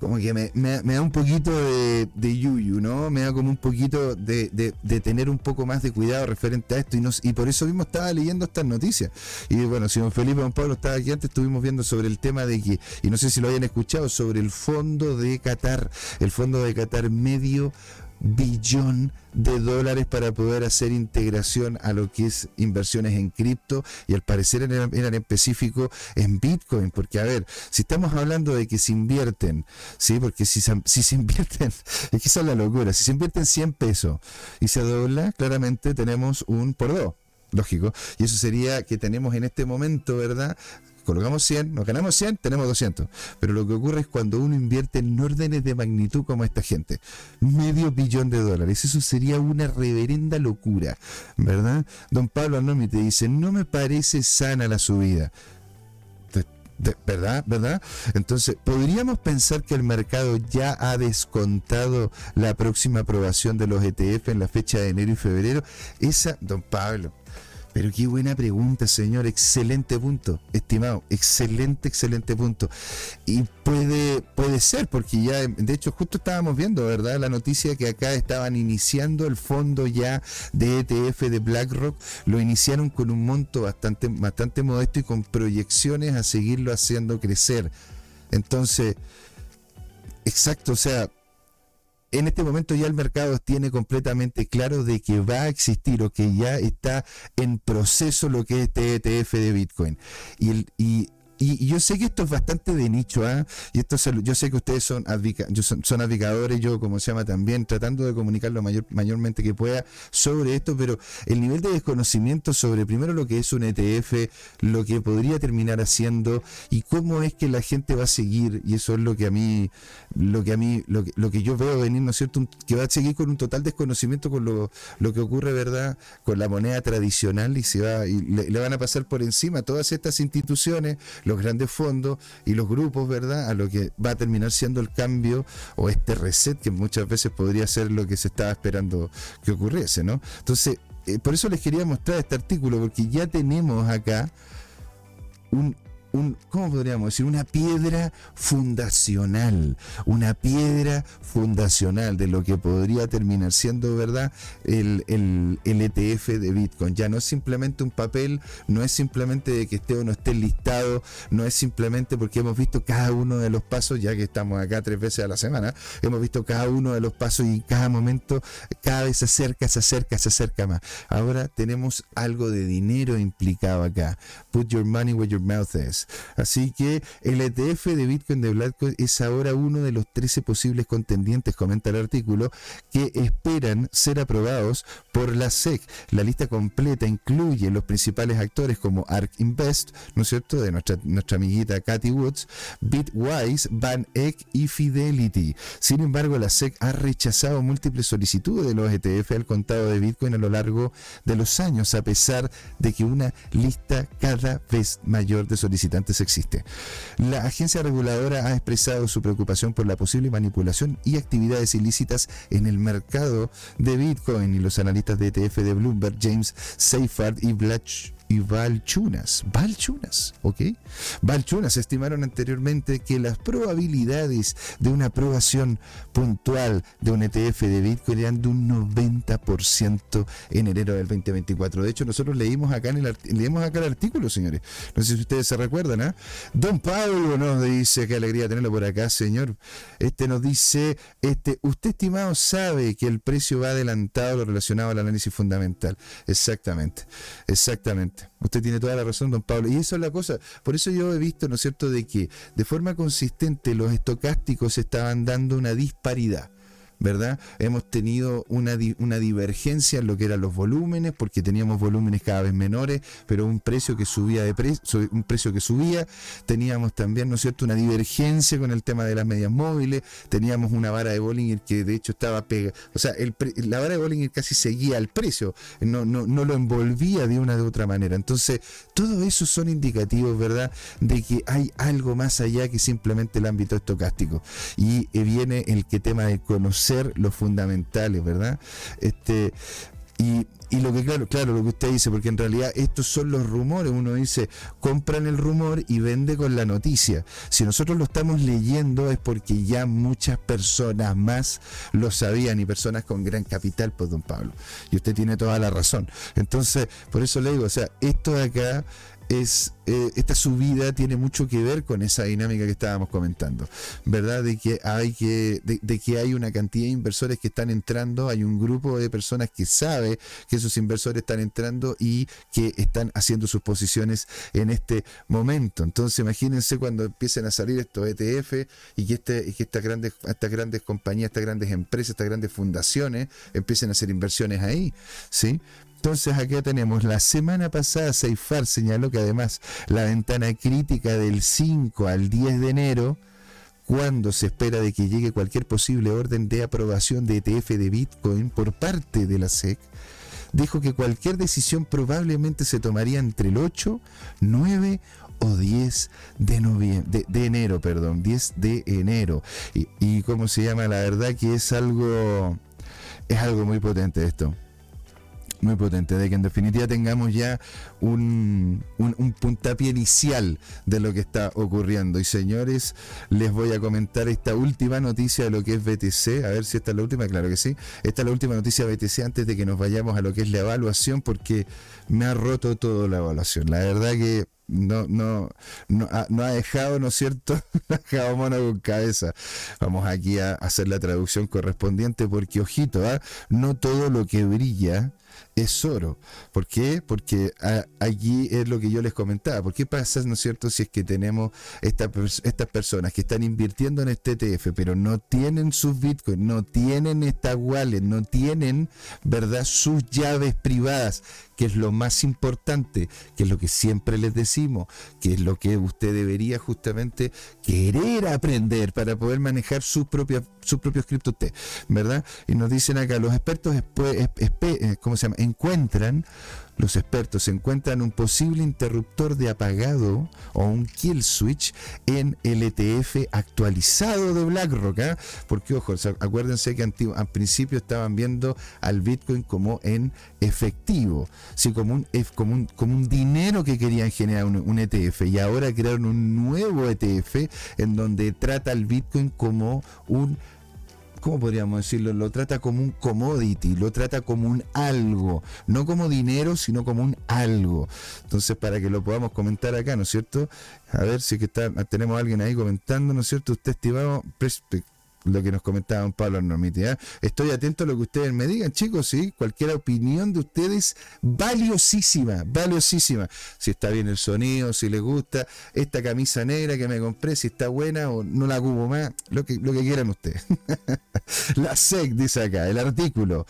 como que me, da un poquito de, de, yuyu, ¿no? Me da como un poquito de, tener un poco más de cuidado referente a esto y, y por eso mismo estaba leyendo estas noticias. Y bueno, si don Felipe don Pablo estaba aquí antes, estuvimos viendo sobre el tema de que, y no sé si lo hayan escuchado, sobre el fondo de Qatar, el fondo de Qatar medio billón de dólares para poder hacer integración a lo que es inversiones en cripto y al parecer eran, en específico en Bitcoin, porque a ver, si estamos hablando de que se invierten, ¿sí? porque si, si se invierten, es que esa es la locura, si se invierten 100 pesos y se dobla, claramente tenemos un por dos, lógico, y eso sería que tenemos en este momento, ¿verdad? Colocamos 100, nos ganamos 100, tenemos 200. Pero lo que ocurre es cuando uno invierte en órdenes de magnitud como esta gente, medio billón de dólares, eso sería una reverenda locura, ¿verdad? Don Pablo Anomi te dice, no me parece sana la subida. ¿Verdad? ¿Verdad? Entonces, ¿podríamos pensar que el mercado ya ha descontado la próxima aprobación de los ETF en la fecha de enero y febrero? Esa, don Pablo, pero qué buena pregunta, señor. Excelente punto, estimado. Excelente, excelente punto. Y puede, puede ser, porque ya, de hecho, justo estábamos viendo, ¿verdad? La noticia que acá estaban iniciando el fondo ya de ETF de BlackRock. Lo iniciaron con un monto bastante, bastante modesto y con proyecciones a seguirlo haciendo crecer. Entonces, exacto, o sea, en este momento ya el mercado tiene completamente claro de que va a existir o que ya está en proceso lo que es este ETF de Bitcoin. Y, y y, yo sé que esto es bastante de nicho, ¿ah? Y esto yo sé que ustedes son, son, son yo como se llama también, tratando de comunicar lo mayor, mayormente que pueda sobre esto, pero el nivel de desconocimiento sobre primero lo que es un ETF, lo que podría terminar haciendo y cómo es que la gente va a seguir, y eso es lo que a mí, lo que a mí, lo que, lo que yo veo venir, ¿no es cierto? que va a seguir con un total desconocimiento con lo, lo que ocurre, ¿verdad? Con la moneda tradicional y se va, y le van a pasar por encima todas estas instituciones los grandes fondos y los grupos, ¿verdad? A lo que va a terminar siendo el cambio o este reset que muchas veces podría ser lo que se estaba esperando que ocurriese, ¿no? Entonces, eh, por eso les quería mostrar este artículo, porque ya tenemos acá un, un, ¿cómo podríamos decir? Una piedra fundacional, una piedra fundacional de lo que podría terminar siendo, ¿verdad? El, el, ETF de Bitcoin. Ya no es simplemente un papel, no es simplemente de que esté o no esté listado, no es simplemente porque hemos visto cada uno de los pasos, ya que estamos acá tres veces a la semana, hemos visto cada uno de los pasos y cada momento cada vez se acerca, se acerca, se acerca más. Ahora tenemos algo de dinero implicado acá. Put your money where your mouth is. Así que el ETF de Bitcoin de BlackRock es ahora uno de los 13 posibles contendientes, comenta el artículo, que esperan ser aprobados por la SEC. La lista completa incluye los principales actores como ARK Invest, ¿no es cierto?, de nuestra, nuestra amiguita Cathy Woods, Bitwise, Eck y Fidelity. Sin embargo, la SEC ha rechazado múltiples solicitudes de los ETF al contado de Bitcoin a lo largo de los años, a pesar de que una lista cada vez mayor de solicitudes existe. La agencia reguladora ha expresado su preocupación por la posible manipulación y actividades ilícitas en el mercado de Bitcoin y los analistas de ETF de Bloomberg, James Seyfarth y Blatch y Valchunas. Valchunas, ¿ok? Valchunas estimaron anteriormente que las probabilidades de una aprobación puntual de un ETF de Bitcoin eran de un 90% en enero del 2024. De hecho, nosotros leímos acá, en el, leímos acá el artículo, señores. No sé si ustedes se recuerdan, ¿ah? Don Pablo nos dice, qué alegría tenerlo por acá, señor. Este nos dice, este, usted estimado sabe que el precio va adelantado lo relacionado al análisis fundamental. Exactamente, exactamente. Usted tiene toda la razón, don Pablo. Y eso es la cosa. Por eso yo he visto, ¿no es cierto?, de que de forma consistente los estocásticos estaban dando una disparidad. ¿Verdad? Hemos tenido una, una divergencia en lo que eran los volúmenes, porque teníamos volúmenes cada vez menores, pero un precio que subía de precio, un precio que subía, teníamos también, ¿no es cierto?, una divergencia con el tema de las medias móviles, teníamos una vara de Bollinger que de hecho estaba pega, o sea, el la vara de Bollinger casi seguía al precio, no, no, no lo envolvía de una de otra manera. Entonces, todo eso son indicativos, ¿verdad?, de que hay algo más allá que simplemente el ámbito estocástico. Y eh, viene el que tema de conocer ser los fundamentales, ¿verdad? Este, y, y, lo que, claro, claro, lo que usted dice, porque en realidad estos son los rumores. Uno dice, compran el rumor y vende con la noticia. Si nosotros lo estamos leyendo es porque ya muchas personas más lo sabían y personas con gran capital, pues, don Pablo. Y usted tiene toda la razón. Entonces, por eso le digo, o sea, esto de acá es eh, esta subida tiene mucho que ver con esa dinámica que estábamos comentando, ¿verdad? De que hay que, de, que hay una cantidad de inversores que están entrando, hay un grupo de personas que sabe que esos inversores están entrando y que están haciendo sus posiciones en este momento. Entonces, imagínense cuando empiecen a salir estos ETF y que, este, y que estas grandes, estas grandes compañías, estas grandes empresas, estas grandes fundaciones empiecen a hacer inversiones ahí, ¿sí? Entonces acá tenemos, la semana pasada Seifar señaló que además la ventana crítica del 5 al 10 de enero, cuando se espera de que llegue cualquier posible orden de aprobación de ETF de Bitcoin por parte de la SEC, dijo que cualquier decisión probablemente se tomaría entre el 8, 9 o 10 de, enero, perdón, 10 de enero. Y, y cómo se llama, la verdad que es algo, es algo muy potente esto muy potente, de que en definitiva tengamos ya un, un, puntapié inicial de lo que está ocurriendo. Y señores, les voy a comentar esta última noticia de lo que es BTC, a ver si esta es la última, claro que sí. Esta es la última noticia de BTC antes de que nos vayamos a lo que es la evaluación, porque me ha roto todo la evaluación. La verdad que no, no, no, ha, dejado, ¿no es cierto? ha con cabeza. Vamos aquí a hacer la traducción correspondiente porque, ojito, ¿ah? no todo lo que brilla es oro. ¿Por qué? Porque allí es lo que yo les comentaba. ¿Por qué pasa, no es cierto, si es que tenemos estas personas que están invirtiendo en este ETF, pero no tienen sus bitcoins, no tienen esta wallet, no tienen, ¿verdad?, sus llaves privadas, que es lo más importante, que es lo que siempre les decimos, que es lo que usted debería justamente querer aprender para poder manejar sus propias sus propios CryptoT, ¿verdad? Y nos dicen acá, los expertos, eh, ¿cómo se llama? Encuentran los expertos encuentran un posible interruptor de apagado o un kill switch en el ETF actualizado de BlackRock. ¿ah? Porque, ojo, acuérdense que al principio estaban viendo al Bitcoin como en efectivo, ¿sí? como, un, como, un, como un dinero que querían generar un ETF. Y ahora crearon un nuevo ETF en donde trata al Bitcoin como un ¿cómo podríamos decirlo? Lo trata como un commodity, lo trata como un algo, no como dinero, sino como un algo. Entonces, para que lo podamos comentar acá, ¿no es cierto? A ver si que está, tenemos alguien ahí comentando, ¿no es cierto? Usted, estimado, lo que nos comentaba Pablo Normiti. ¿eh? Estoy atento a lo que ustedes me digan, chicos, sí, cualquier opinión de ustedes, valiosísima, valiosísima. Si está bien el sonido, si les gusta, esta camisa negra que me compré, si está buena o no la cubo más, lo que, lo que quieran ustedes. la SEC dice acá, el artículo.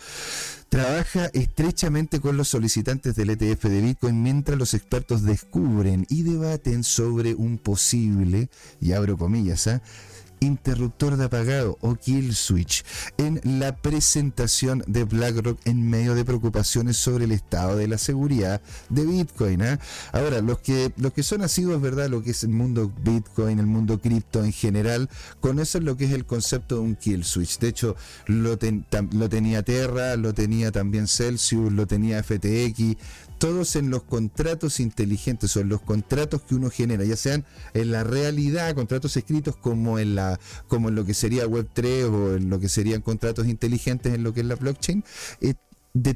Trabaja estrechamente con los solicitantes del ETF de Bitcoin mientras los expertos descubren y debaten sobre un posible, y abro comillas, ¿eh? Interruptor de apagado o kill switch en la presentación de BlackRock en medio de preocupaciones sobre el estado de la seguridad de Bitcoin. ¿ah? Ahora, los que, los que son nacidos, ¿verdad? Lo que es el mundo Bitcoin, el mundo cripto en general, conocen lo que es el concepto de un kill switch. De hecho, lo, lo tenía Terra, lo tenía también Celsius, lo tenía FTX, todos en los contratos inteligentes o en los contratos que uno genera, ya sean en la realidad, contratos escritos como en la como en lo que sería Web3 o en lo que serían contratos inteligentes en lo que es la blockchain, eh, de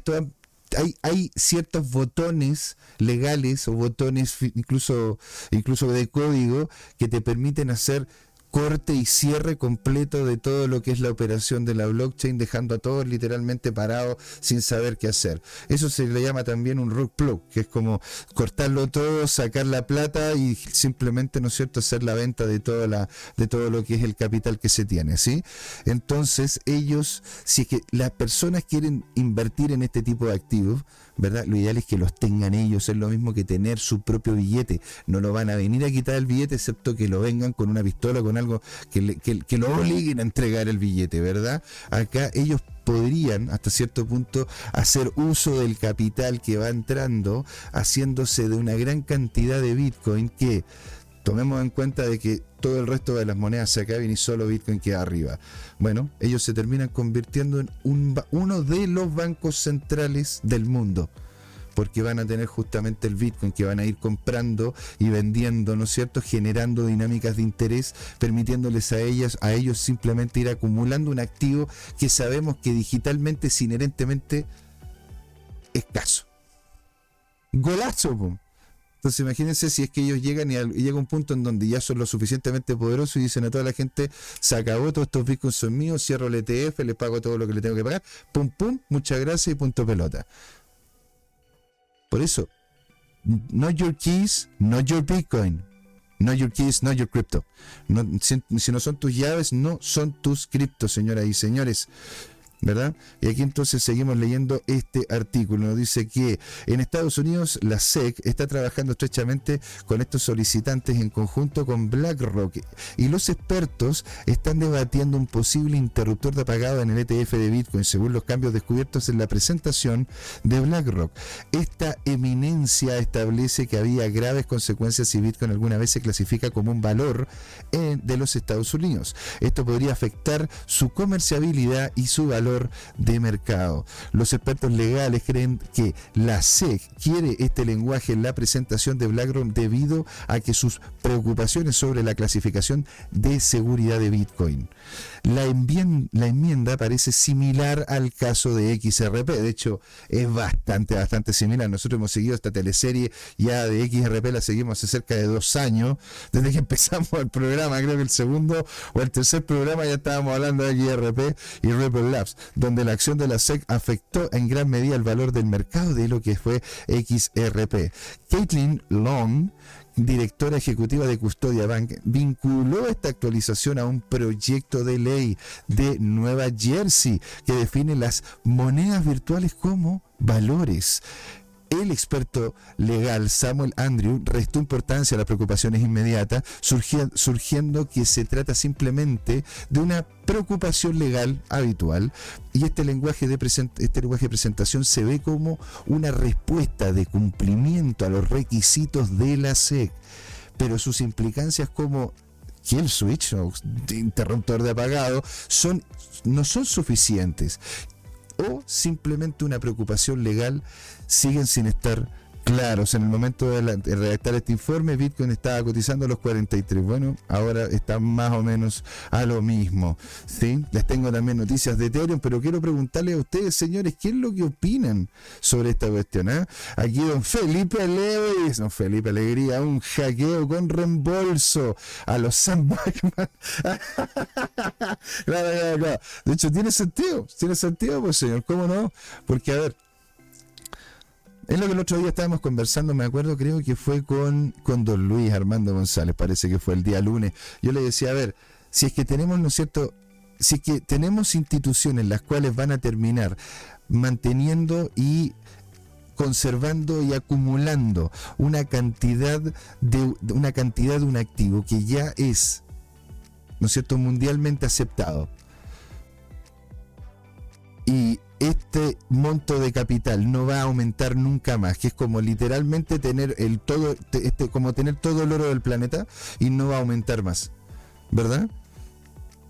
hay, hay, ciertos botones legales o botones incluso, incluso de código que te permiten hacer corte y cierre completo de todo lo que es la operación de la blockchain, dejando a todos literalmente parados sin saber qué hacer. Eso se le llama también un rug plug, que es como cortarlo todo, sacar la plata y simplemente, ¿no es cierto?, hacer la venta de, toda la, de todo lo que es el capital que se tiene, ¿sí? Entonces, ellos, si es que las personas quieren invertir en este tipo de activos, ¿verdad? Lo ideal es que los tengan ellos, es lo mismo que tener su propio billete. No lo van a venir a quitar el billete, excepto que lo vengan con una pistola, con algo que, que, lo obliguen a entregar el billete, ¿verdad? Acá ellos podrían hasta cierto punto hacer uso del capital que va entrando, haciéndose de una gran cantidad de Bitcoin que tomemos en cuenta de que todo el resto de las monedas se acaban y solo Bitcoin queda arriba. Bueno, ellos se terminan convirtiendo en un, uno de los bancos centrales del mundo porque van a tener justamente el Bitcoin que van a ir comprando y vendiendo, ¿no es cierto? Generando dinámicas de interés, permitiéndoles a ellas, a ellos simplemente ir acumulando un activo que sabemos que digitalmente es inherentemente escaso. Golazo, Entonces imagínense si es que ellos llegan y, llega un punto en donde ya son lo suficientemente poderosos y dicen a toda la gente, se acabó, todos estos bitcoins son míos, cierro el ETF, les pago todo lo que le tengo que pagar, pum pum, muchas gracias y punto pelota. Por eso, not your keys, not your Bitcoin. Not your keys, not your crypto. si, no son tus llaves, no son tus criptos, señoras y señores. Y aquí entonces seguimos leyendo este artículo. Nos dice que en Estados Unidos la SEC está trabajando estrechamente con estos solicitantes en conjunto con BlackRock y los expertos están debatiendo un posible interruptor de apagado en el ETF de Bitcoin según los cambios descubiertos en la presentación de BlackRock. Esta eminencia establece que había graves consecuencias si Bitcoin alguna vez se clasifica como un valor de los Estados Unidos. Esto podría afectar su comerciabilidad y su valor de mercado. Los expertos legales creen que la SEC quiere este lenguaje en la presentación de BlackRock debido a que sus preocupaciones sobre la clasificación de seguridad de Bitcoin. La, enmienda, parece similar al caso de XRP, de hecho es bastante, bastante similar. Nosotros hemos seguido esta teleserie ya de XRP, la seguimos hace cerca de dos años, desde que empezamos el programa, creo que el segundo o el tercer programa ya estábamos hablando de XRP y Ripple Labs, donde la acción de la SEC afectó en gran medida el valor del mercado de lo que fue XRP. Caitlin Long, directora ejecutiva de Custodia Bank, vinculó esta actualización a un proyecto de ley de Nueva Jersey que define las monedas virtuales como valores. El experto legal Samuel Andrew restó importancia a las preocupaciones inmediatas, surgiendo que se trata simplemente de una preocupación legal habitual. Y este lenguaje, de este lenguaje de presentación se ve como una respuesta de cumplimiento a los requisitos de la SEC, pero sus implicancias como kill switch o interruptor de apagado son, no son suficientes o simplemente una preocupación legal siguen sin estar claros. En el momento de, redactar este informe, Bitcoin estaba cotizando los 43. Bueno, ahora está más o menos a lo mismo. ¿sí? Les tengo también noticias de Ethereum, pero quiero preguntarle a ustedes, señores, ¿qué es lo que opinan sobre esta cuestión? Ah? Aquí don Felipe Lewis, don Felipe Alegría, un hackeo con reembolso a los Sam De hecho, tiene sentido, tiene sentido, pues señor, ¿cómo no? Porque, a ver, es lo que el otro día estábamos conversando, me acuerdo, creo que fue con, con don Luis Armando González, parece que fue el día lunes. Yo le decía, a ver, si es que tenemos, ¿no es cierto? Si es que tenemos instituciones las cuales van a terminar manteniendo y conservando y acumulando una cantidad de una cantidad de un activo que ya es ¿no es cierto? mundialmente aceptado. Y este monto de capital no va a aumentar nunca más, que es como literalmente tener el todo, este, como tener todo el oro del planeta y no va a aumentar más, ¿verdad?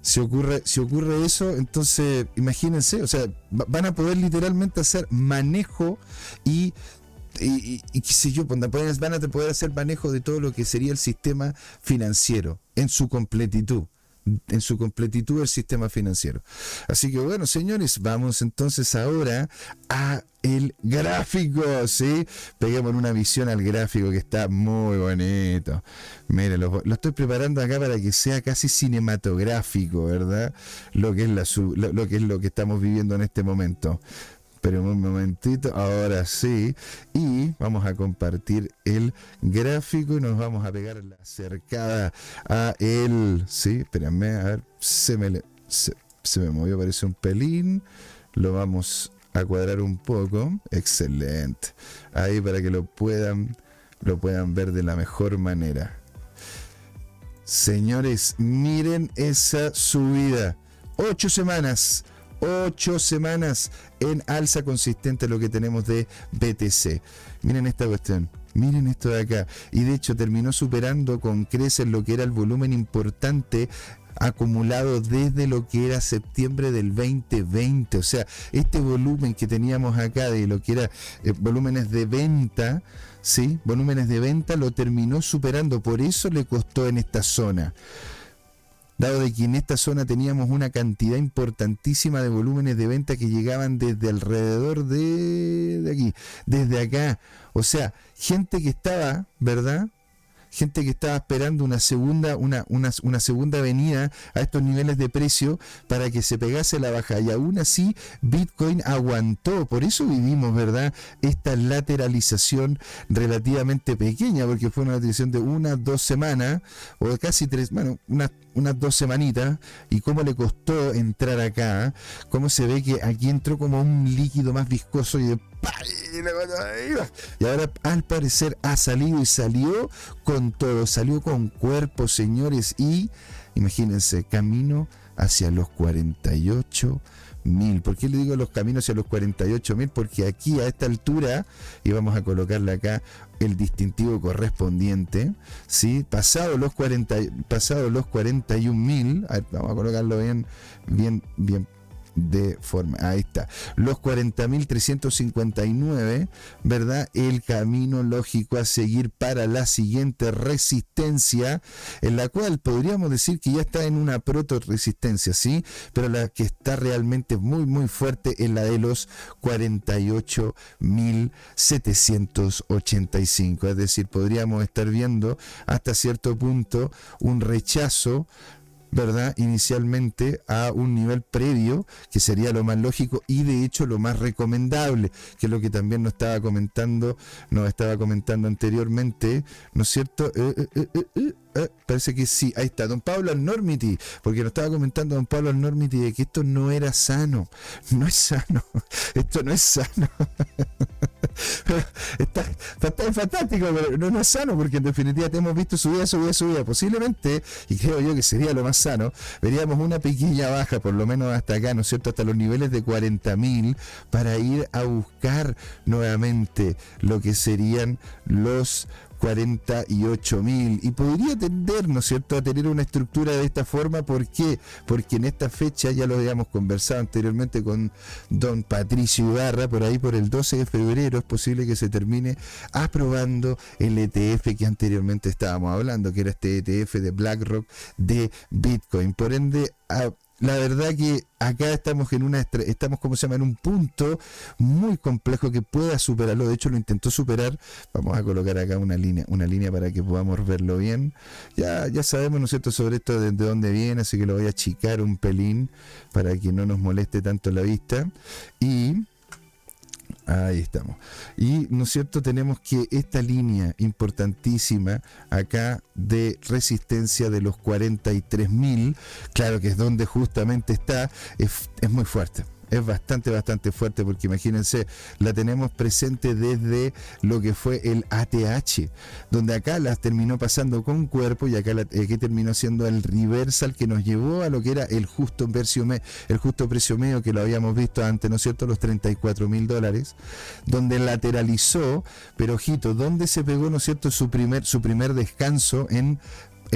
Si ocurre, si ocurre eso, entonces imagínense, o sea, van a poder literalmente hacer manejo y y, y, qué sé yo, pues, van a poder hacer manejo de todo lo que sería el sistema financiero en su completitud en su completitud el sistema financiero. Así que bueno, señores, vamos entonces ahora a el gráfico, ¿sí? Peguemos una visión al gráfico que está muy bonito. Miren, lo, estoy preparando acá para que sea casi cinematográfico, ¿verdad? Lo que es, la, lo que es lo que estamos viviendo en este momento. Pero un momentito, ahora sí. Y vamos a compartir el gráfico y nos vamos a pegar la cercada a él. Sí, espérenme, a ver, se me, se, me movió, parece un pelín. Lo vamos a cuadrar un poco. Excelente. Ahí para que lo puedan, lo puedan ver de la mejor manera. Señores, miren esa subida. Ocho semanas ocho semanas en alza consistente lo que tenemos de BTC. Miren esta cuestión. Miren esto de acá. Y de hecho terminó superando con creces lo que era el volumen importante acumulado desde lo que era septiembre del 2020. O sea, este volumen que teníamos acá de lo que era eh, volúmenes de venta, ¿sí? Volúmenes de venta lo terminó superando. Por eso le costó en esta zona dado de que en esta zona teníamos una cantidad importantísima de volúmenes de venta que llegaban desde alrededor de, aquí, desde acá. O sea, gente que estaba, ¿verdad? Gente que estaba esperando una segunda, una, una, una segunda venida a estos niveles de precio para que se pegase la baja. Y aún así, Bitcoin aguantó. Por eso vivimos, ¿verdad? Esta lateralización relativamente pequeña, porque fue una lateralización de una, dos semanas, o casi tres, bueno, unas unas dos semanitas y cómo le costó entrar acá, cómo se ve que aquí entró como un líquido más viscoso y de y ahora al parecer ha salido y salió con todo, salió con cuerpo, señores, y imagínense, camino hacia los 48 mil. ¿Por qué le digo los caminos hacia los 48 mil? Porque aquí a esta altura, y vamos a colocarle acá el distintivo correspondiente, ¿sí? pasado los 40, pasado los 41 mil, vamos a colocarlo bien, bien, bien de forma. Ahí está. Los 40.359, ¿verdad? El camino lógico a seguir para la siguiente resistencia, en la cual podríamos decir que ya está en una proto-resistencia, ¿sí? Pero la que está realmente muy, muy fuerte es la de los 48.785. Es decir, podríamos estar viendo hasta cierto punto un rechazo ¿verdad? Inicialmente a un nivel previo, que sería lo más lógico y de hecho lo más recomendable, que es lo que también nos estaba comentando, nos estaba comentando anteriormente, ¿no es cierto? Eh, eh, eh, parece que sí, ahí está, don Pablo Normity, porque nos estaba comentando don Pablo Normity de que esto no era sano, no es sano, esto no es sano. está, fantástico, pero no, es sano porque en definitiva te hemos visto subida, subida, subida. Posiblemente, y creo yo que sería lo más sano, veríamos una pequeña baja, por lo menos hasta acá, ¿no es cierto? Hasta los niveles de 40.000 para ir a buscar nuevamente lo que serían los 48 mil y podría tender, ¿no es cierto?, a tener una estructura de esta forma. ¿Por qué? Porque en esta fecha, ya lo habíamos conversado anteriormente con don Patricio Ibarra, por ahí por el 12 de febrero es posible que se termine aprobando el ETF que anteriormente estábamos hablando, que era este ETF de BlackRock de Bitcoin. Por ende, a la verdad que acá estamos en una estamos como se llama en un punto muy complejo que pueda superarlo. De hecho lo intentó superar. Vamos a colocar acá una línea una línea para que podamos verlo bien. Ya ya sabemos no es cierto sobre esto de, de dónde viene así que lo voy a achicar un pelín para que no nos moleste tanto la vista. Y Ahí estamos. Y, ¿no es cierto?, tenemos que esta línea importantísima acá de resistencia de los 43.000, claro que es donde justamente está, es, es muy fuerte es bastante, bastante fuerte porque imagínense, la tenemos presente desde lo que fue el ATH, donde acá las terminó pasando con cuerpo y acá aquí terminó siendo el reversal que nos llevó a lo que era el justo, precio el justo precio medio que lo habíamos visto antes, ¿no es cierto? Los 34 mil dólares, donde lateralizó, pero ojito, donde se pegó, ¿no es cierto?, su primer, su primer descanso en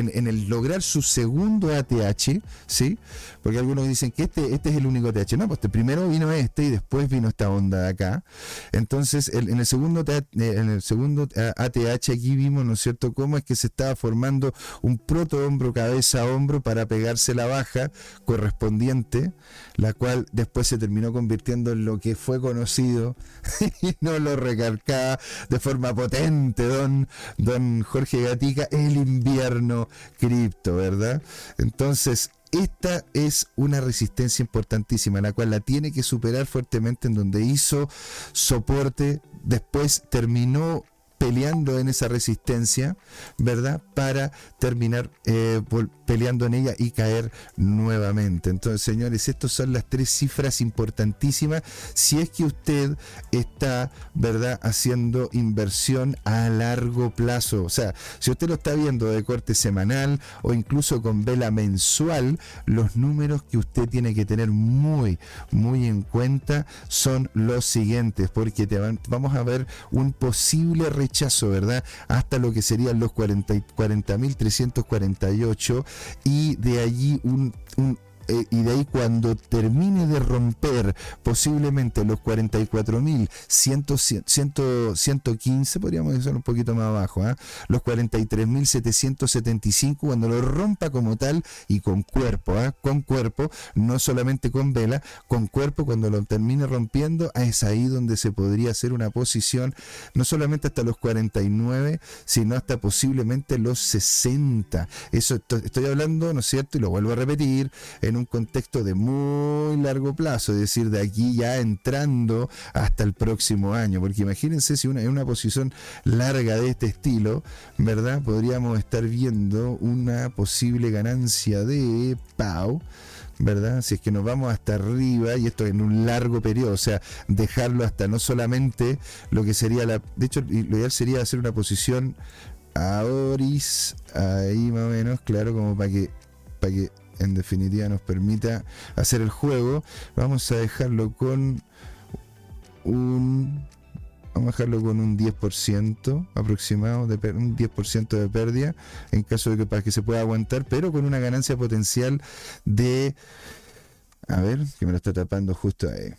en, el lograr su segundo ATH, ¿sí? Porque algunos dicen que este, este es el único ATH. No, pues primero vino este y después vino esta onda de acá. Entonces, en, el segundo, eh, en el segundo ATH aquí vimos, ¿no es cierto?, cómo es que se estaba formando un proto hombro, cabeza, hombro para pegarse la baja correspondiente, la cual después se terminó convirtiendo en lo que fue conocido y no lo recalcaba de forma potente don, don Jorge Gatica, el invierno cripto, ¿verdad? Entonces, esta es una resistencia importantísima, la cual la tiene que superar fuertemente en donde hizo soporte, después terminó peleando en esa resistencia, ¿verdad? Para terminar eh, peleando en ella y caer nuevamente. Entonces, señores, estas son las tres cifras importantísimas. Si es que usted está, ¿verdad?, haciendo inversión a largo plazo. O sea, si usted lo está viendo de corte semanal o incluso con vela mensual, los números que usted tiene que tener muy, muy en cuenta son los siguientes, porque te vamos a ver un posible rechazo, ¿verdad? Hasta lo que serían los 40.348 y de allí un, eh, y de ahí cuando termine de romper posiblemente los 44.115, podríamos decir un poquito más abajo, ¿ah? los 43.775, cuando lo rompa como tal y con cuerpo, ¿ah? con cuerpo, no solamente con vela, con cuerpo, cuando lo termine rompiendo, es ahí donde se podría hacer una posición, no solamente hasta los 49, sino hasta posiblemente los 60. Eso estoy hablando, ¿no es cierto? Y lo vuelvo a repetir, en un contexto de muy largo plazo, es decir, de aquí ya entrando hasta el próximo año, porque imagínense si una, en una posición larga de este estilo, ¿verdad? Podríamos estar viendo una posible ganancia de Pau. ¿verdad? Si es que nos vamos hasta arriba y esto en un largo periodo, o sea, dejarlo hasta no solamente lo que sería la... De hecho, lo ideal sería hacer una posición a Oris, ahí más o menos, claro, como para que, para que en definitiva nos permita hacer el juego. Vamos a dejarlo con un vamos a dejarlo con un 10% aproximado, de un 10% de pérdida en caso de que para que se pueda aguantar, pero con una ganancia potencial de a ver, que me lo está tapando justo ahí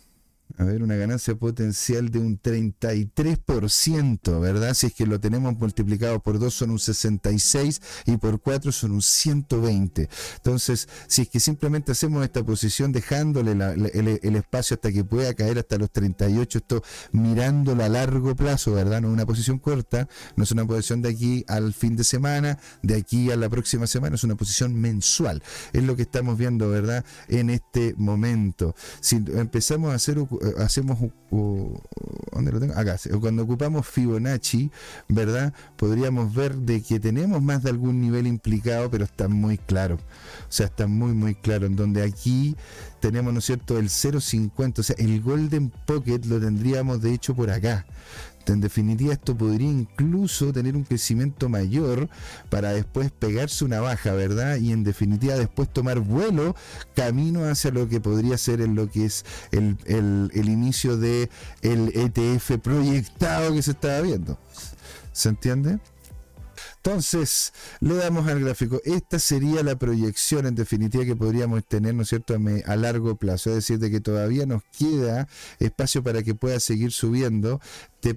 a ver, una ganancia potencial de un 33%, ¿verdad? Si es que lo tenemos multiplicado por 2 son un 66 y por 4 son un 120. Entonces, si es que simplemente hacemos esta posición dejándole el, espacio hasta que pueda caer hasta los 38, esto mirándolo a largo plazo, ¿verdad? No es una posición corta, no es una posición de aquí al fin de semana, de aquí a la próxima semana, es una posición mensual. Es lo que estamos viendo, ¿verdad? En este momento. Si empezamos a hacer hacemos, ¿dónde lo tengo? Acá, cuando ocupamos Fibonacci, ¿verdad? Podríamos ver de que tenemos más de algún nivel implicado, pero está muy claro. O sea, está muy, muy claro. En donde aquí tenemos, ¿no es cierto?, el 0.50, o sea, el Golden Pocket lo tendríamos de hecho por acá. En definitiva, esto podría incluso tener un crecimiento mayor para después pegarse una baja, ¿verdad? Y en definitiva, después tomar vuelo camino hacia lo que podría ser lo que es el, el inicio del el ETF proyectado que se estaba viendo. ¿Se entiende? Entonces, le damos al gráfico. Esta sería la proyección en definitiva que podríamos tener, ¿no es cierto?, a, largo plazo. Es decir, de que todavía nos queda espacio para que pueda seguir subiendo.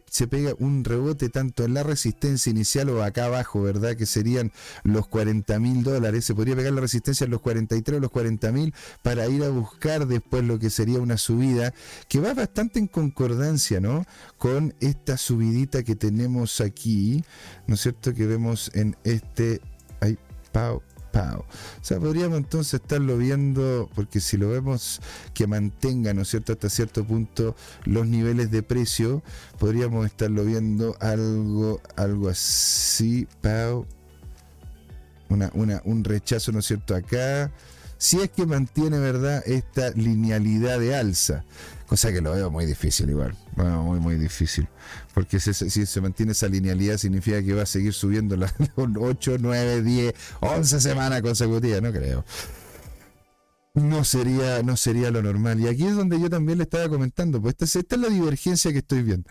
Se pega un rebote tanto en la resistencia inicial o acá abajo, ¿verdad? Que serían los 40 mil dólares. Se podría pegar la resistencia en los 43 o los 40 mil para ir a buscar después lo que sería una subida que va bastante en concordancia, ¿no? Con esta subidita que tenemos aquí, ¿no es cierto? Que vemos en este. Ay, pau, O sea, podríamos entonces estarlo viendo, porque si lo vemos que mantenga, ¿no es cierto?, hasta cierto punto los niveles de precio, podríamos estarlo viendo algo, algo así. Una, una, un rechazo, ¿no es cierto?, acá. Si es que mantiene, ¿verdad?, esta linealidad de alza. Cosa que lo veo muy difícil igual. muy, muy difícil. Porque si, se mantiene esa linealidad significa que va a seguir subiendo las 8, 9, 10, 11 semanas consecutivas. No creo. No sería, no sería lo normal. Y aquí es donde yo también le estaba comentando. Pues esta es la divergencia que estoy viendo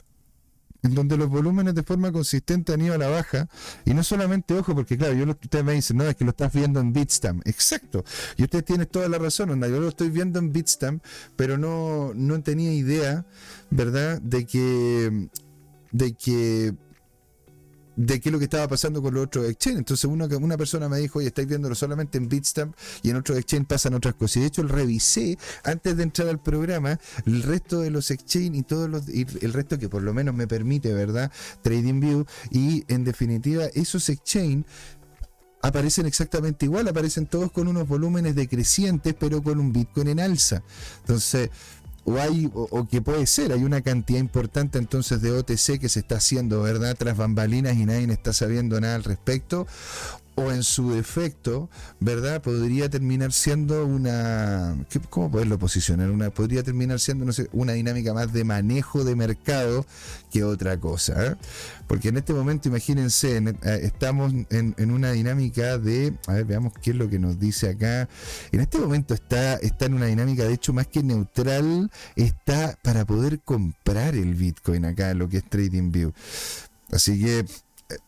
en donde los volúmenes de forma consistente han ido a la baja, y no solamente, ojo, porque claro, yo ustedes me dicen, no, es que lo estás viendo en Bitstamp, exacto, y usted tiene toda la razón, onda, yo lo estoy viendo en Bitstamp, pero no, no tenía idea, ¿verdad?, de que, de que de qué es lo que estaba pasando con los otros exchange. Entonces una, una persona me dijo, oye, estáis viéndolo solamente en Bitstamp y en otros exchange pasan otras cosas. Y de hecho revisé antes de entrar al programa el resto de los exchange y todos los el resto que por lo menos me permite, ¿verdad? TradingView y en definitiva esos exchange aparecen exactamente igual, aparecen todos con unos volúmenes decrecientes, pero con un Bitcoin en alza. Entonces, o hay o, que puede ser, hay una cantidad importante entonces de OTC que se está haciendo, ¿verdad? Tras bambalinas y nadie está sabiendo nada al respecto, o en su defecto, ¿verdad? Podría terminar siendo una, ¿cómo poderlo posicionar? Una, podría terminar siendo, no sé, una dinámica más de manejo de mercado que otra cosa. ¿eh? Porque en este momento, imagínense, eh, estamos en, una dinámica de, a ver, veamos qué es lo que nos dice acá. En este momento está, está en una dinámica, de hecho, más que neutral, está para poder comprar el Bitcoin acá, lo que es TradingView. Así que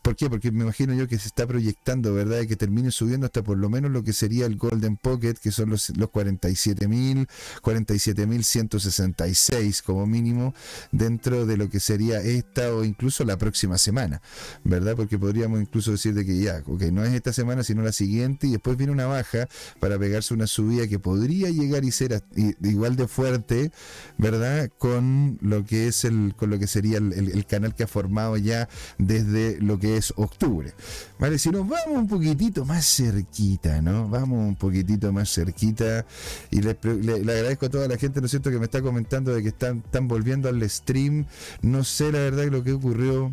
¿Por qué? Porque me imagino yo que se está proyectando, ¿verdad? De que termine subiendo hasta por lo menos lo que sería el Golden Pocket, que son los, los 47.000, 47.166 como mínimo, dentro de lo que sería esta o incluso la próxima semana, ¿verdad? Porque podríamos incluso decir de que ya, ok, no es esta semana, sino la siguiente, y después viene una baja para pegarse una subida que podría llegar y ser igual de fuerte, ¿verdad? Con lo que es el, con lo que sería el canal que ha formado ya desde lo que es octubre. Vale, si nos vamos un poquitito más cerquita, ¿no? Vamos un poquitito más cerquita y le, agradezco a toda la gente, ¿no es cierto?, que me está comentando de que están, están volviendo al stream. No sé la verdad lo que ocurrió.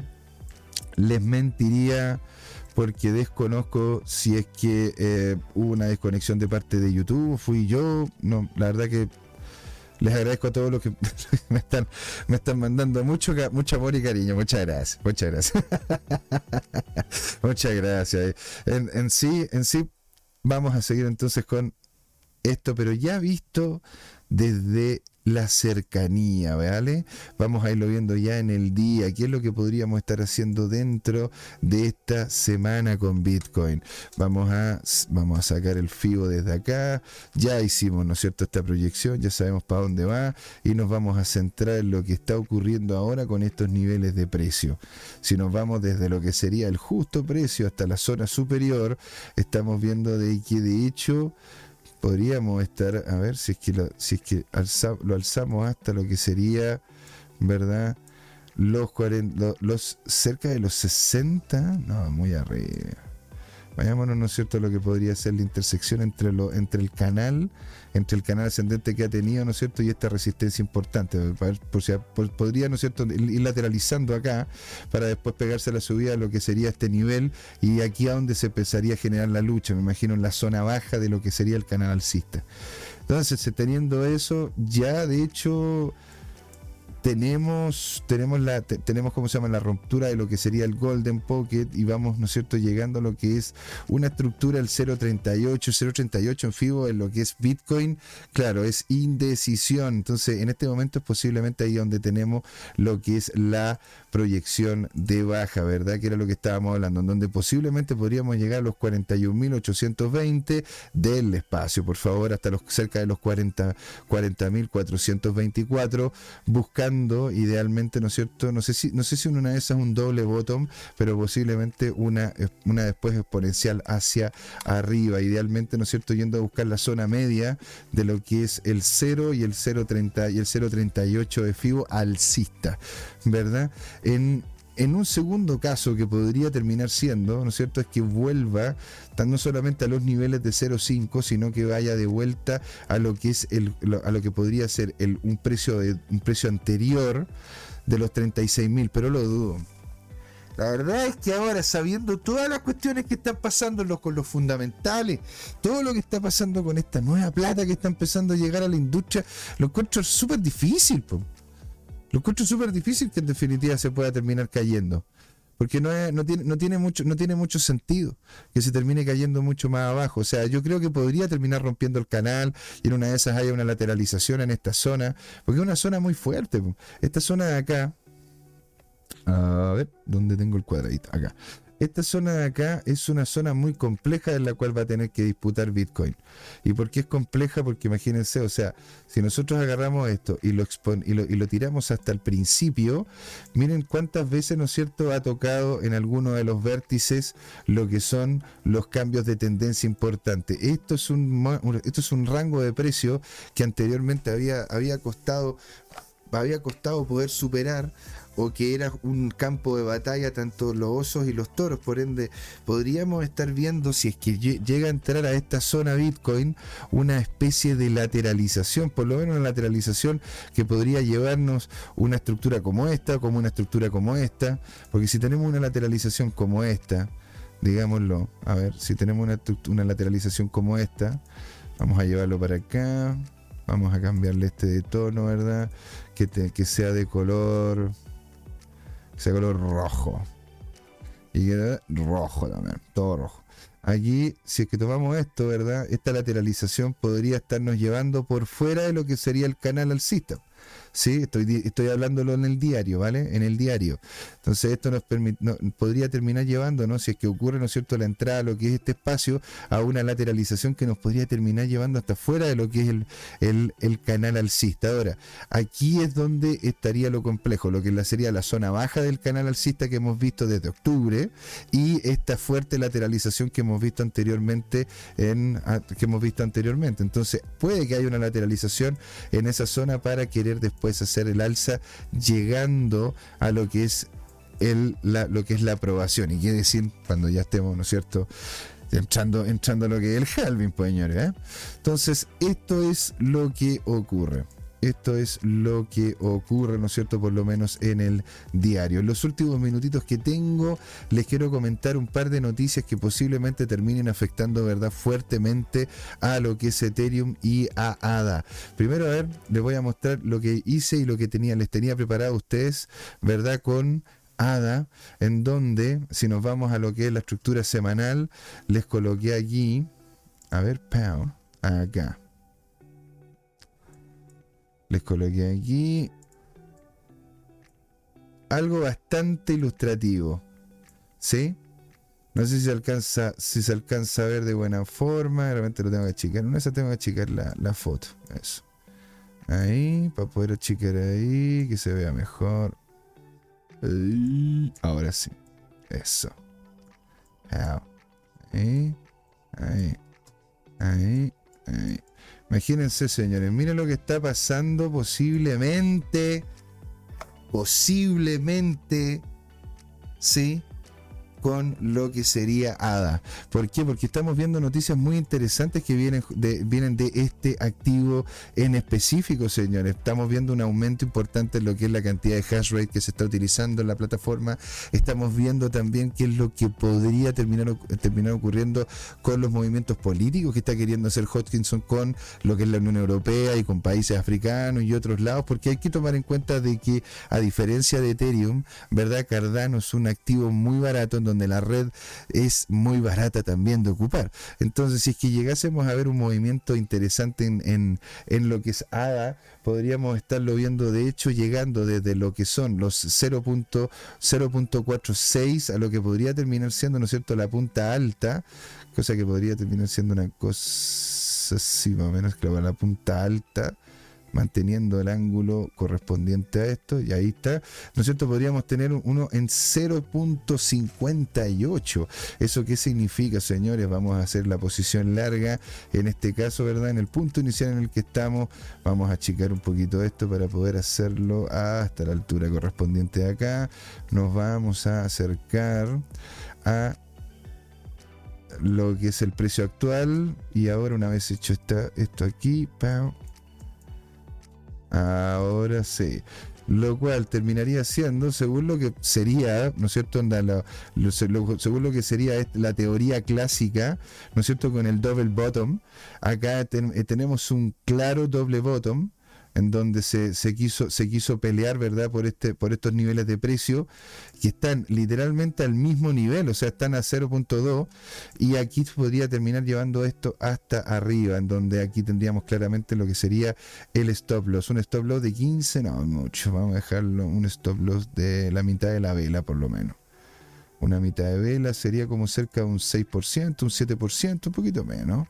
Les mentiría porque desconozco si es que eh, hubo una desconexión de parte de YouTube, fui yo, no, la verdad que les agradezco a todos los que me están, me están mandando mucho, mucho amor y cariño. Muchas gracias. Muchas gracias. muchas gracias. En, en, sí, en sí, vamos a seguir entonces con esto, pero ya visto desde la cercanía, ¿vale? Vamos a irlo viendo ya en el día, qué es lo que podríamos estar haciendo dentro de esta semana con Bitcoin. Vamos a, vamos a sacar el FIBO desde acá, ya hicimos, ¿no es cierto?, esta proyección, ya sabemos para dónde va y nos vamos a centrar en lo que está ocurriendo ahora con estos niveles de precio. Si nos vamos desde lo que sería el justo precio hasta la zona superior, estamos viendo de que de hecho podríamos estar, a ver si es que lo, si es que lo alzamos hasta lo que sería, ¿verdad? Los, 40, los, cerca de los 60, no, muy arriba. Vayámonos, ¿no es cierto?, lo que podría ser la intersección entre, lo, entre el canal entre el canal ascendente que ha tenido, ¿no es cierto?, y esta resistencia importante. Por, si, podría, ¿no es cierto?, ir lateralizando acá para después pegarse a la subida a lo que sería este nivel y aquí a donde se empezaría a generar la lucha, me imagino en la zona baja de lo que sería el canal alcista. Entonces, teniendo eso, ya de hecho tenemos, tenemos la, tenemos como se llama la ruptura de lo que sería el Golden Pocket y vamos, ¿no es cierto?, llegando a lo que es una estructura el 038, 038 en FIBO en lo que es Bitcoin, claro, es indecisión. Entonces, en este momento es posiblemente ahí donde tenemos lo que es la proyección de baja, ¿verdad? Que era lo que estábamos hablando, en donde posiblemente podríamos llegar a los 41.820 del espacio, por favor, hasta los cerca de los 40 40.424, buscando idealmente, ¿no es cierto? No sé si no sé si una de esas es un doble bottom, pero posiblemente una una después exponencial hacia arriba, idealmente, ¿no es cierto? Yendo a buscar la zona media de lo que es el 0 y el 0.30 y el 0.38 de FIBO alcista, ¿verdad? En, un segundo caso que podría terminar siendo, ¿no es cierto?, es que vuelva no solamente a los niveles de 0,5, sino que vaya de vuelta a lo que es el, a lo que podría ser el, un precio de un precio anterior de los 36 mil, pero lo dudo. La verdad es que ahora, sabiendo todas las cuestiones que están pasando con los fundamentales, todo lo que está pasando con esta nueva plata que está empezando a llegar a la industria, lo encuentro súper difícil. Lo encuentro súper difícil que en definitiva se pueda terminar cayendo. Porque no, no, tiene, no, tiene mucho, no tiene mucho sentido que se termine cayendo mucho más abajo. O sea, yo creo que podría terminar rompiendo el canal y en una de esas haya una lateralización en esta zona. Porque es una zona muy fuerte. Esta zona de acá. A ver, ¿dónde tengo el cuadradito? Acá. Esta zona de acá es una zona muy compleja en la cual va a tener que disputar Bitcoin. ¿Y por qué es compleja? Porque imagínense, o sea, si nosotros agarramos esto y lo, lo, y lo tiramos hasta el principio, miren cuántas veces, ¿no es cierto?, ha tocado en alguno de los vértices lo que son los cambios de tendencia importante. Esto es un, esto es un rango de precio que anteriormente había, había costado había costado poder superar o que era un campo de batalla tanto los osos y los toros. Por ende, podríamos estar viendo si es que llega a entrar a esta zona Bitcoin una especie de lateralización, por lo menos una lateralización que podría llevarnos una estructura como esta, como una estructura como esta, porque si tenemos una lateralización como esta, digámoslo, a ver, si tenemos una, lateralización como esta, vamos a llevarlo para acá. Vamos a cambiarle este de tono, ¿verdad? Que, que sea de color ese color rojo. Y queda rojo también, todo rojo. Aquí, si es que tomamos esto, ¿verdad? Esta lateralización podría estarnos llevando por fuera de lo que sería el canal alcista. ¿Sí? Estoy, estoy hablándolo en el diario, ¿vale? En el diario. Entonces esto nos podría terminar llevando, ¿no? Si es que ocurre, ¿no es cierto?, la entrada a lo que es este espacio, a una lateralización que nos podría terminar llevando hasta fuera de lo que es el, el, canal alcista. Ahora, aquí es donde estaría lo complejo, lo que sería la zona baja del canal alcista que hemos visto desde octubre y esta fuerte lateralización que hemos visto anteriormente en que hemos visto anteriormente. Entonces, puede que haya una lateralización en esa zona para querer después hacer el alza llegando a lo que es el, lo que es la aprobación. Y qué decir cuando ya estemos, ¿no es cierto? Entrando, entrando a lo que es el halving, pues señores. ¿eh? Entonces, esto es lo que ocurre. Esto es lo que ocurre, ¿no es cierto? Por lo menos en el diario. En los últimos minutitos que tengo, les quiero comentar un par de noticias que posiblemente terminen afectando, ¿verdad? Fuertemente a lo que es Ethereum y a ADA. Primero, a ver, les voy a mostrar lo que hice y lo que tenía, les tenía preparado a ustedes, ¿verdad? Con ADA, en donde, si nos vamos a lo que es la estructura semanal, les coloqué aquí, a ver, pound, acá les coloqué aquí algo bastante ilustrativo. ¿Sí? No sé si se alcanza, si se alcanza a ver de buena forma. Realmente lo tengo que achicar. No, esa tengo que achicar la, la foto. Eso. Ahí, para poder achicar ahí, que se vea mejor. Ahora sí. Eso. Ahí. Ahí. Ahí. Ahí. Imagínense, señores, miren lo que está pasando posiblemente, posiblemente, ¿sí? Con lo que sería ADA. ¿Por qué? Porque estamos viendo noticias muy interesantes que vienen de, vienen de este activo en específico, señores. Estamos viendo un aumento importante en lo que es la cantidad de hash rate que se está utilizando en la plataforma. Estamos viendo también qué es lo que podría terminar, terminar ocurriendo con los movimientos políticos que está queriendo hacer Hodgkinson con lo que es la Unión Europea y con países africanos y otros lados, porque hay que tomar en cuenta de que a diferencia de Ethereum, ¿verdad? Cardano es un activo muy barato en donde la red es muy barata también de ocupar. Entonces, si es que llegásemos a ver un movimiento interesante en, en, lo que es ADA, podríamos estarlo viendo, de hecho, llegando desde lo que son los 0.46 a lo que podría terminar siendo, ¿no es cierto?, la punta alta, cosa que podría terminar siendo una cosa así más o menos, claro, la punta alta manteniendo el ángulo correspondiente a esto, y ahí está, ¿no es cierto? Podríamos tener uno en 0.58. ¿Eso qué significa, señores? Vamos a hacer la posición larga, en este caso, ¿verdad? En el punto inicial en el que estamos, vamos a achicar un poquito esto para poder hacerlo hasta la altura correspondiente de acá. Nos vamos a acercar a lo que es el precio actual y ahora una vez hecho esto aquí. Ahora sí. Lo cual terminaría siendo, según lo que sería, ¿no es cierto? según lo que sería la teoría clásica, ¿no es cierto? Con el double bottom. Acá eh, tenemos un claro doble bottom en donde se, quiso, se quiso pelear, ¿verdad?, por, este, por estos niveles de precio que están literalmente al mismo nivel, o sea, están a 0.2 y aquí podría terminar llevando esto hasta arriba, en donde aquí tendríamos claramente lo que sería el stop loss. Un stop loss de 15, no mucho, vamos a dejarlo un stop loss de la mitad de la vela por lo menos. Una mitad de vela sería como cerca de un 6%, un 7%, un poquito menos.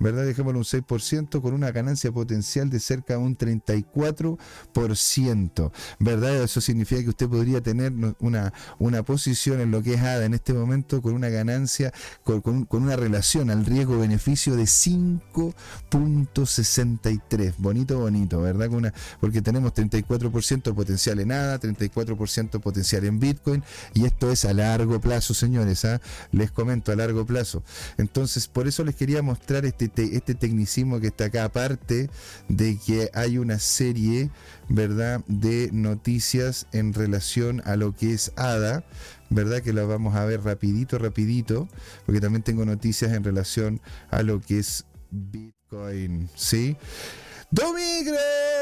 ¿Verdad? Dejémoslo un 6% con una ganancia potencial de cerca de un 34%, ¿verdad? Eso significa que usted podría tener una, una posición en lo que es ADA en este momento con una ganancia, con, con una relación al riesgo-beneficio de 5.63. Bonito, bonito, ¿verdad? Una, porque tenemos 34% potencial en ADA, 34% potencial en Bitcoin, y esto es a largo plazo, señores, ¿ah? les comento a largo plazo. Entonces, por eso les quería mostrar este este tecnicismo que está acá, aparte de que hay una serie, ¿verdad?, de noticias en relación a lo que es ADA, ¿verdad? Que la vamos a ver rapidito, rapidito, porque también tengo noticias en relación a lo que es Bitcoin, ¿sí? Domingro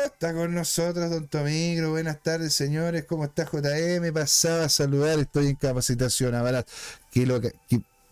está con nosotros, don Tomigro. Buenas tardes, señores. ¿Cómo está JM? Pasaba a saludar. Estoy en capacitación. Ahora, que lo que,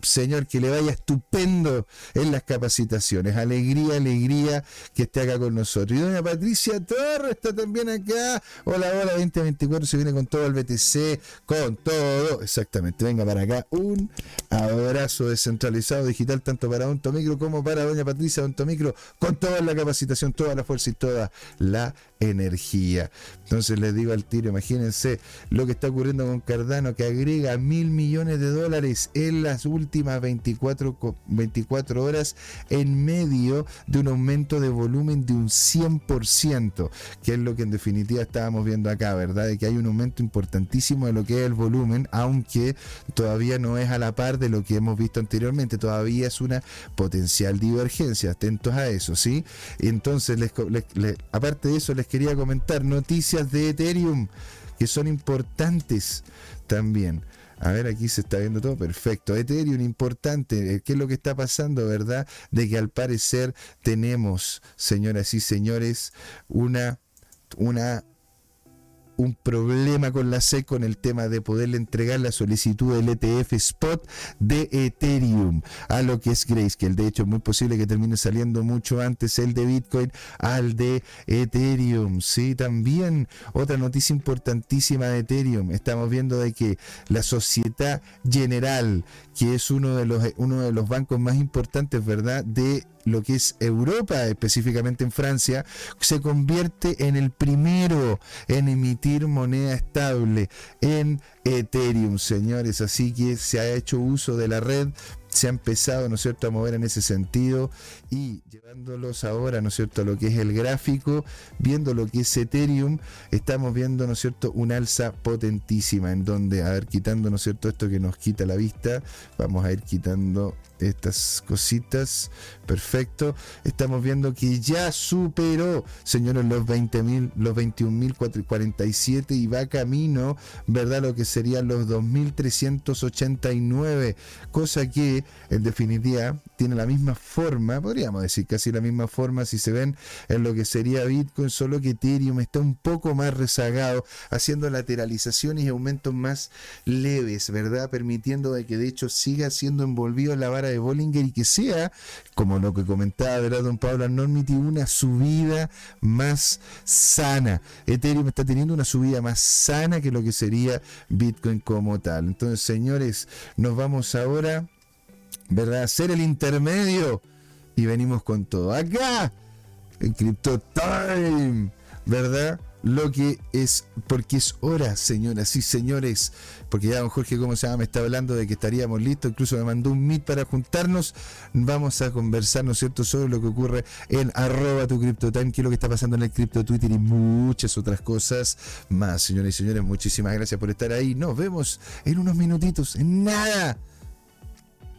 Señor, que le vaya estupendo en las capacitaciones. Alegría, alegría que esté acá con nosotros. Y doña Patricia Torres está también acá. Hola, hola, 2024 se viene con todo el BTC, con todo. Exactamente, venga para acá. Un abrazo descentralizado digital, tanto para Don Tomicro como para doña Patricia Don Tomicro, con toda la capacitación, toda la fuerza y toda la energía. Entonces les digo al tiro, imagínense lo que está ocurriendo con Cardano, que agrega mil millones de dólares en las últimas 24, 24 horas en medio de un aumento de volumen de un 100%, que es lo que en definitiva estábamos viendo acá, ¿verdad? De que hay un aumento importantísimo de lo que es el volumen, aunque todavía no es a la par de lo que hemos visto anteriormente, todavía es una potencial divergencia, atentos a eso, ¿sí? Entonces, aparte de eso, les quería comentar noticias de Ethereum que son importantes también. A ver, aquí se está viendo todo perfecto. Ethereum importante. Eh, ¿Qué es lo que está pasando, verdad? De que al parecer tenemos, señoras y señores, una, una un problema con la SEC con el tema de poderle entregar la solicitud del ETF Spot de Ethereum a lo que es Grayscale. De hecho, es muy posible que termine saliendo mucho antes el de Bitcoin al de Ethereum. Sí, también otra noticia importantísima de Ethereum. Estamos viendo de que la Sociedad General, que es uno de los, uno de los bancos más importantes, ¿verdad?, de lo que es Europa, específicamente en Francia, se convierte en el primero en emitir moneda estable en Ethereum, señores. Así que se ha hecho uso de la red se ha empezado, ¿no cierto?, a mover en ese sentido y llevándolos ahora, ¿no es cierto?, a lo que es el gráfico, viendo lo que es Ethereum, estamos viendo, ¿no es cierto?, un alza potentísima en donde, a ver, quitando, ¿no es cierto?, esto que nos quita la vista, vamos a ir quitando estas cositas, perfecto, estamos viendo que ya superó, señores, los 20.000, los 21.047 y va camino, ¿verdad?, lo que serían los 2.389, cosa que en definitiva tiene la misma forma, podríamos decir casi la misma forma si se ven en lo que sería Bitcoin, solo que Ethereum está un poco más rezagado, haciendo lateralizaciones y aumentos más leves, ¿verdad? Permitiendo de que de hecho siga siendo envolvido en la vara de Bollinger y que sea, como lo que comentaba, ¿verdad? Don Pablo Anormity, una subida más sana. Ethereum está teniendo una subida más sana que lo que sería Bitcoin como tal. Entonces, señores, nos vamos ahora ¿verdad? Ser el intermedio y venimos con todo. Acá, en Crypto Time, ¿verdad? Lo que es, porque es hora, señoras y señores, porque ya don Jorge, ¿cómo se llama? Me está hablando de que estaríamos listos, incluso me mandó un meet para juntarnos. Vamos a conversar, ¿no es cierto?, sobre lo que ocurre en arroba tu CryptoTime, qué es lo que está pasando en el Crypto Twitter y muchas otras cosas más, señoras y señores. Muchísimas gracias por estar ahí. Nos vemos en unos minutitos, en nada.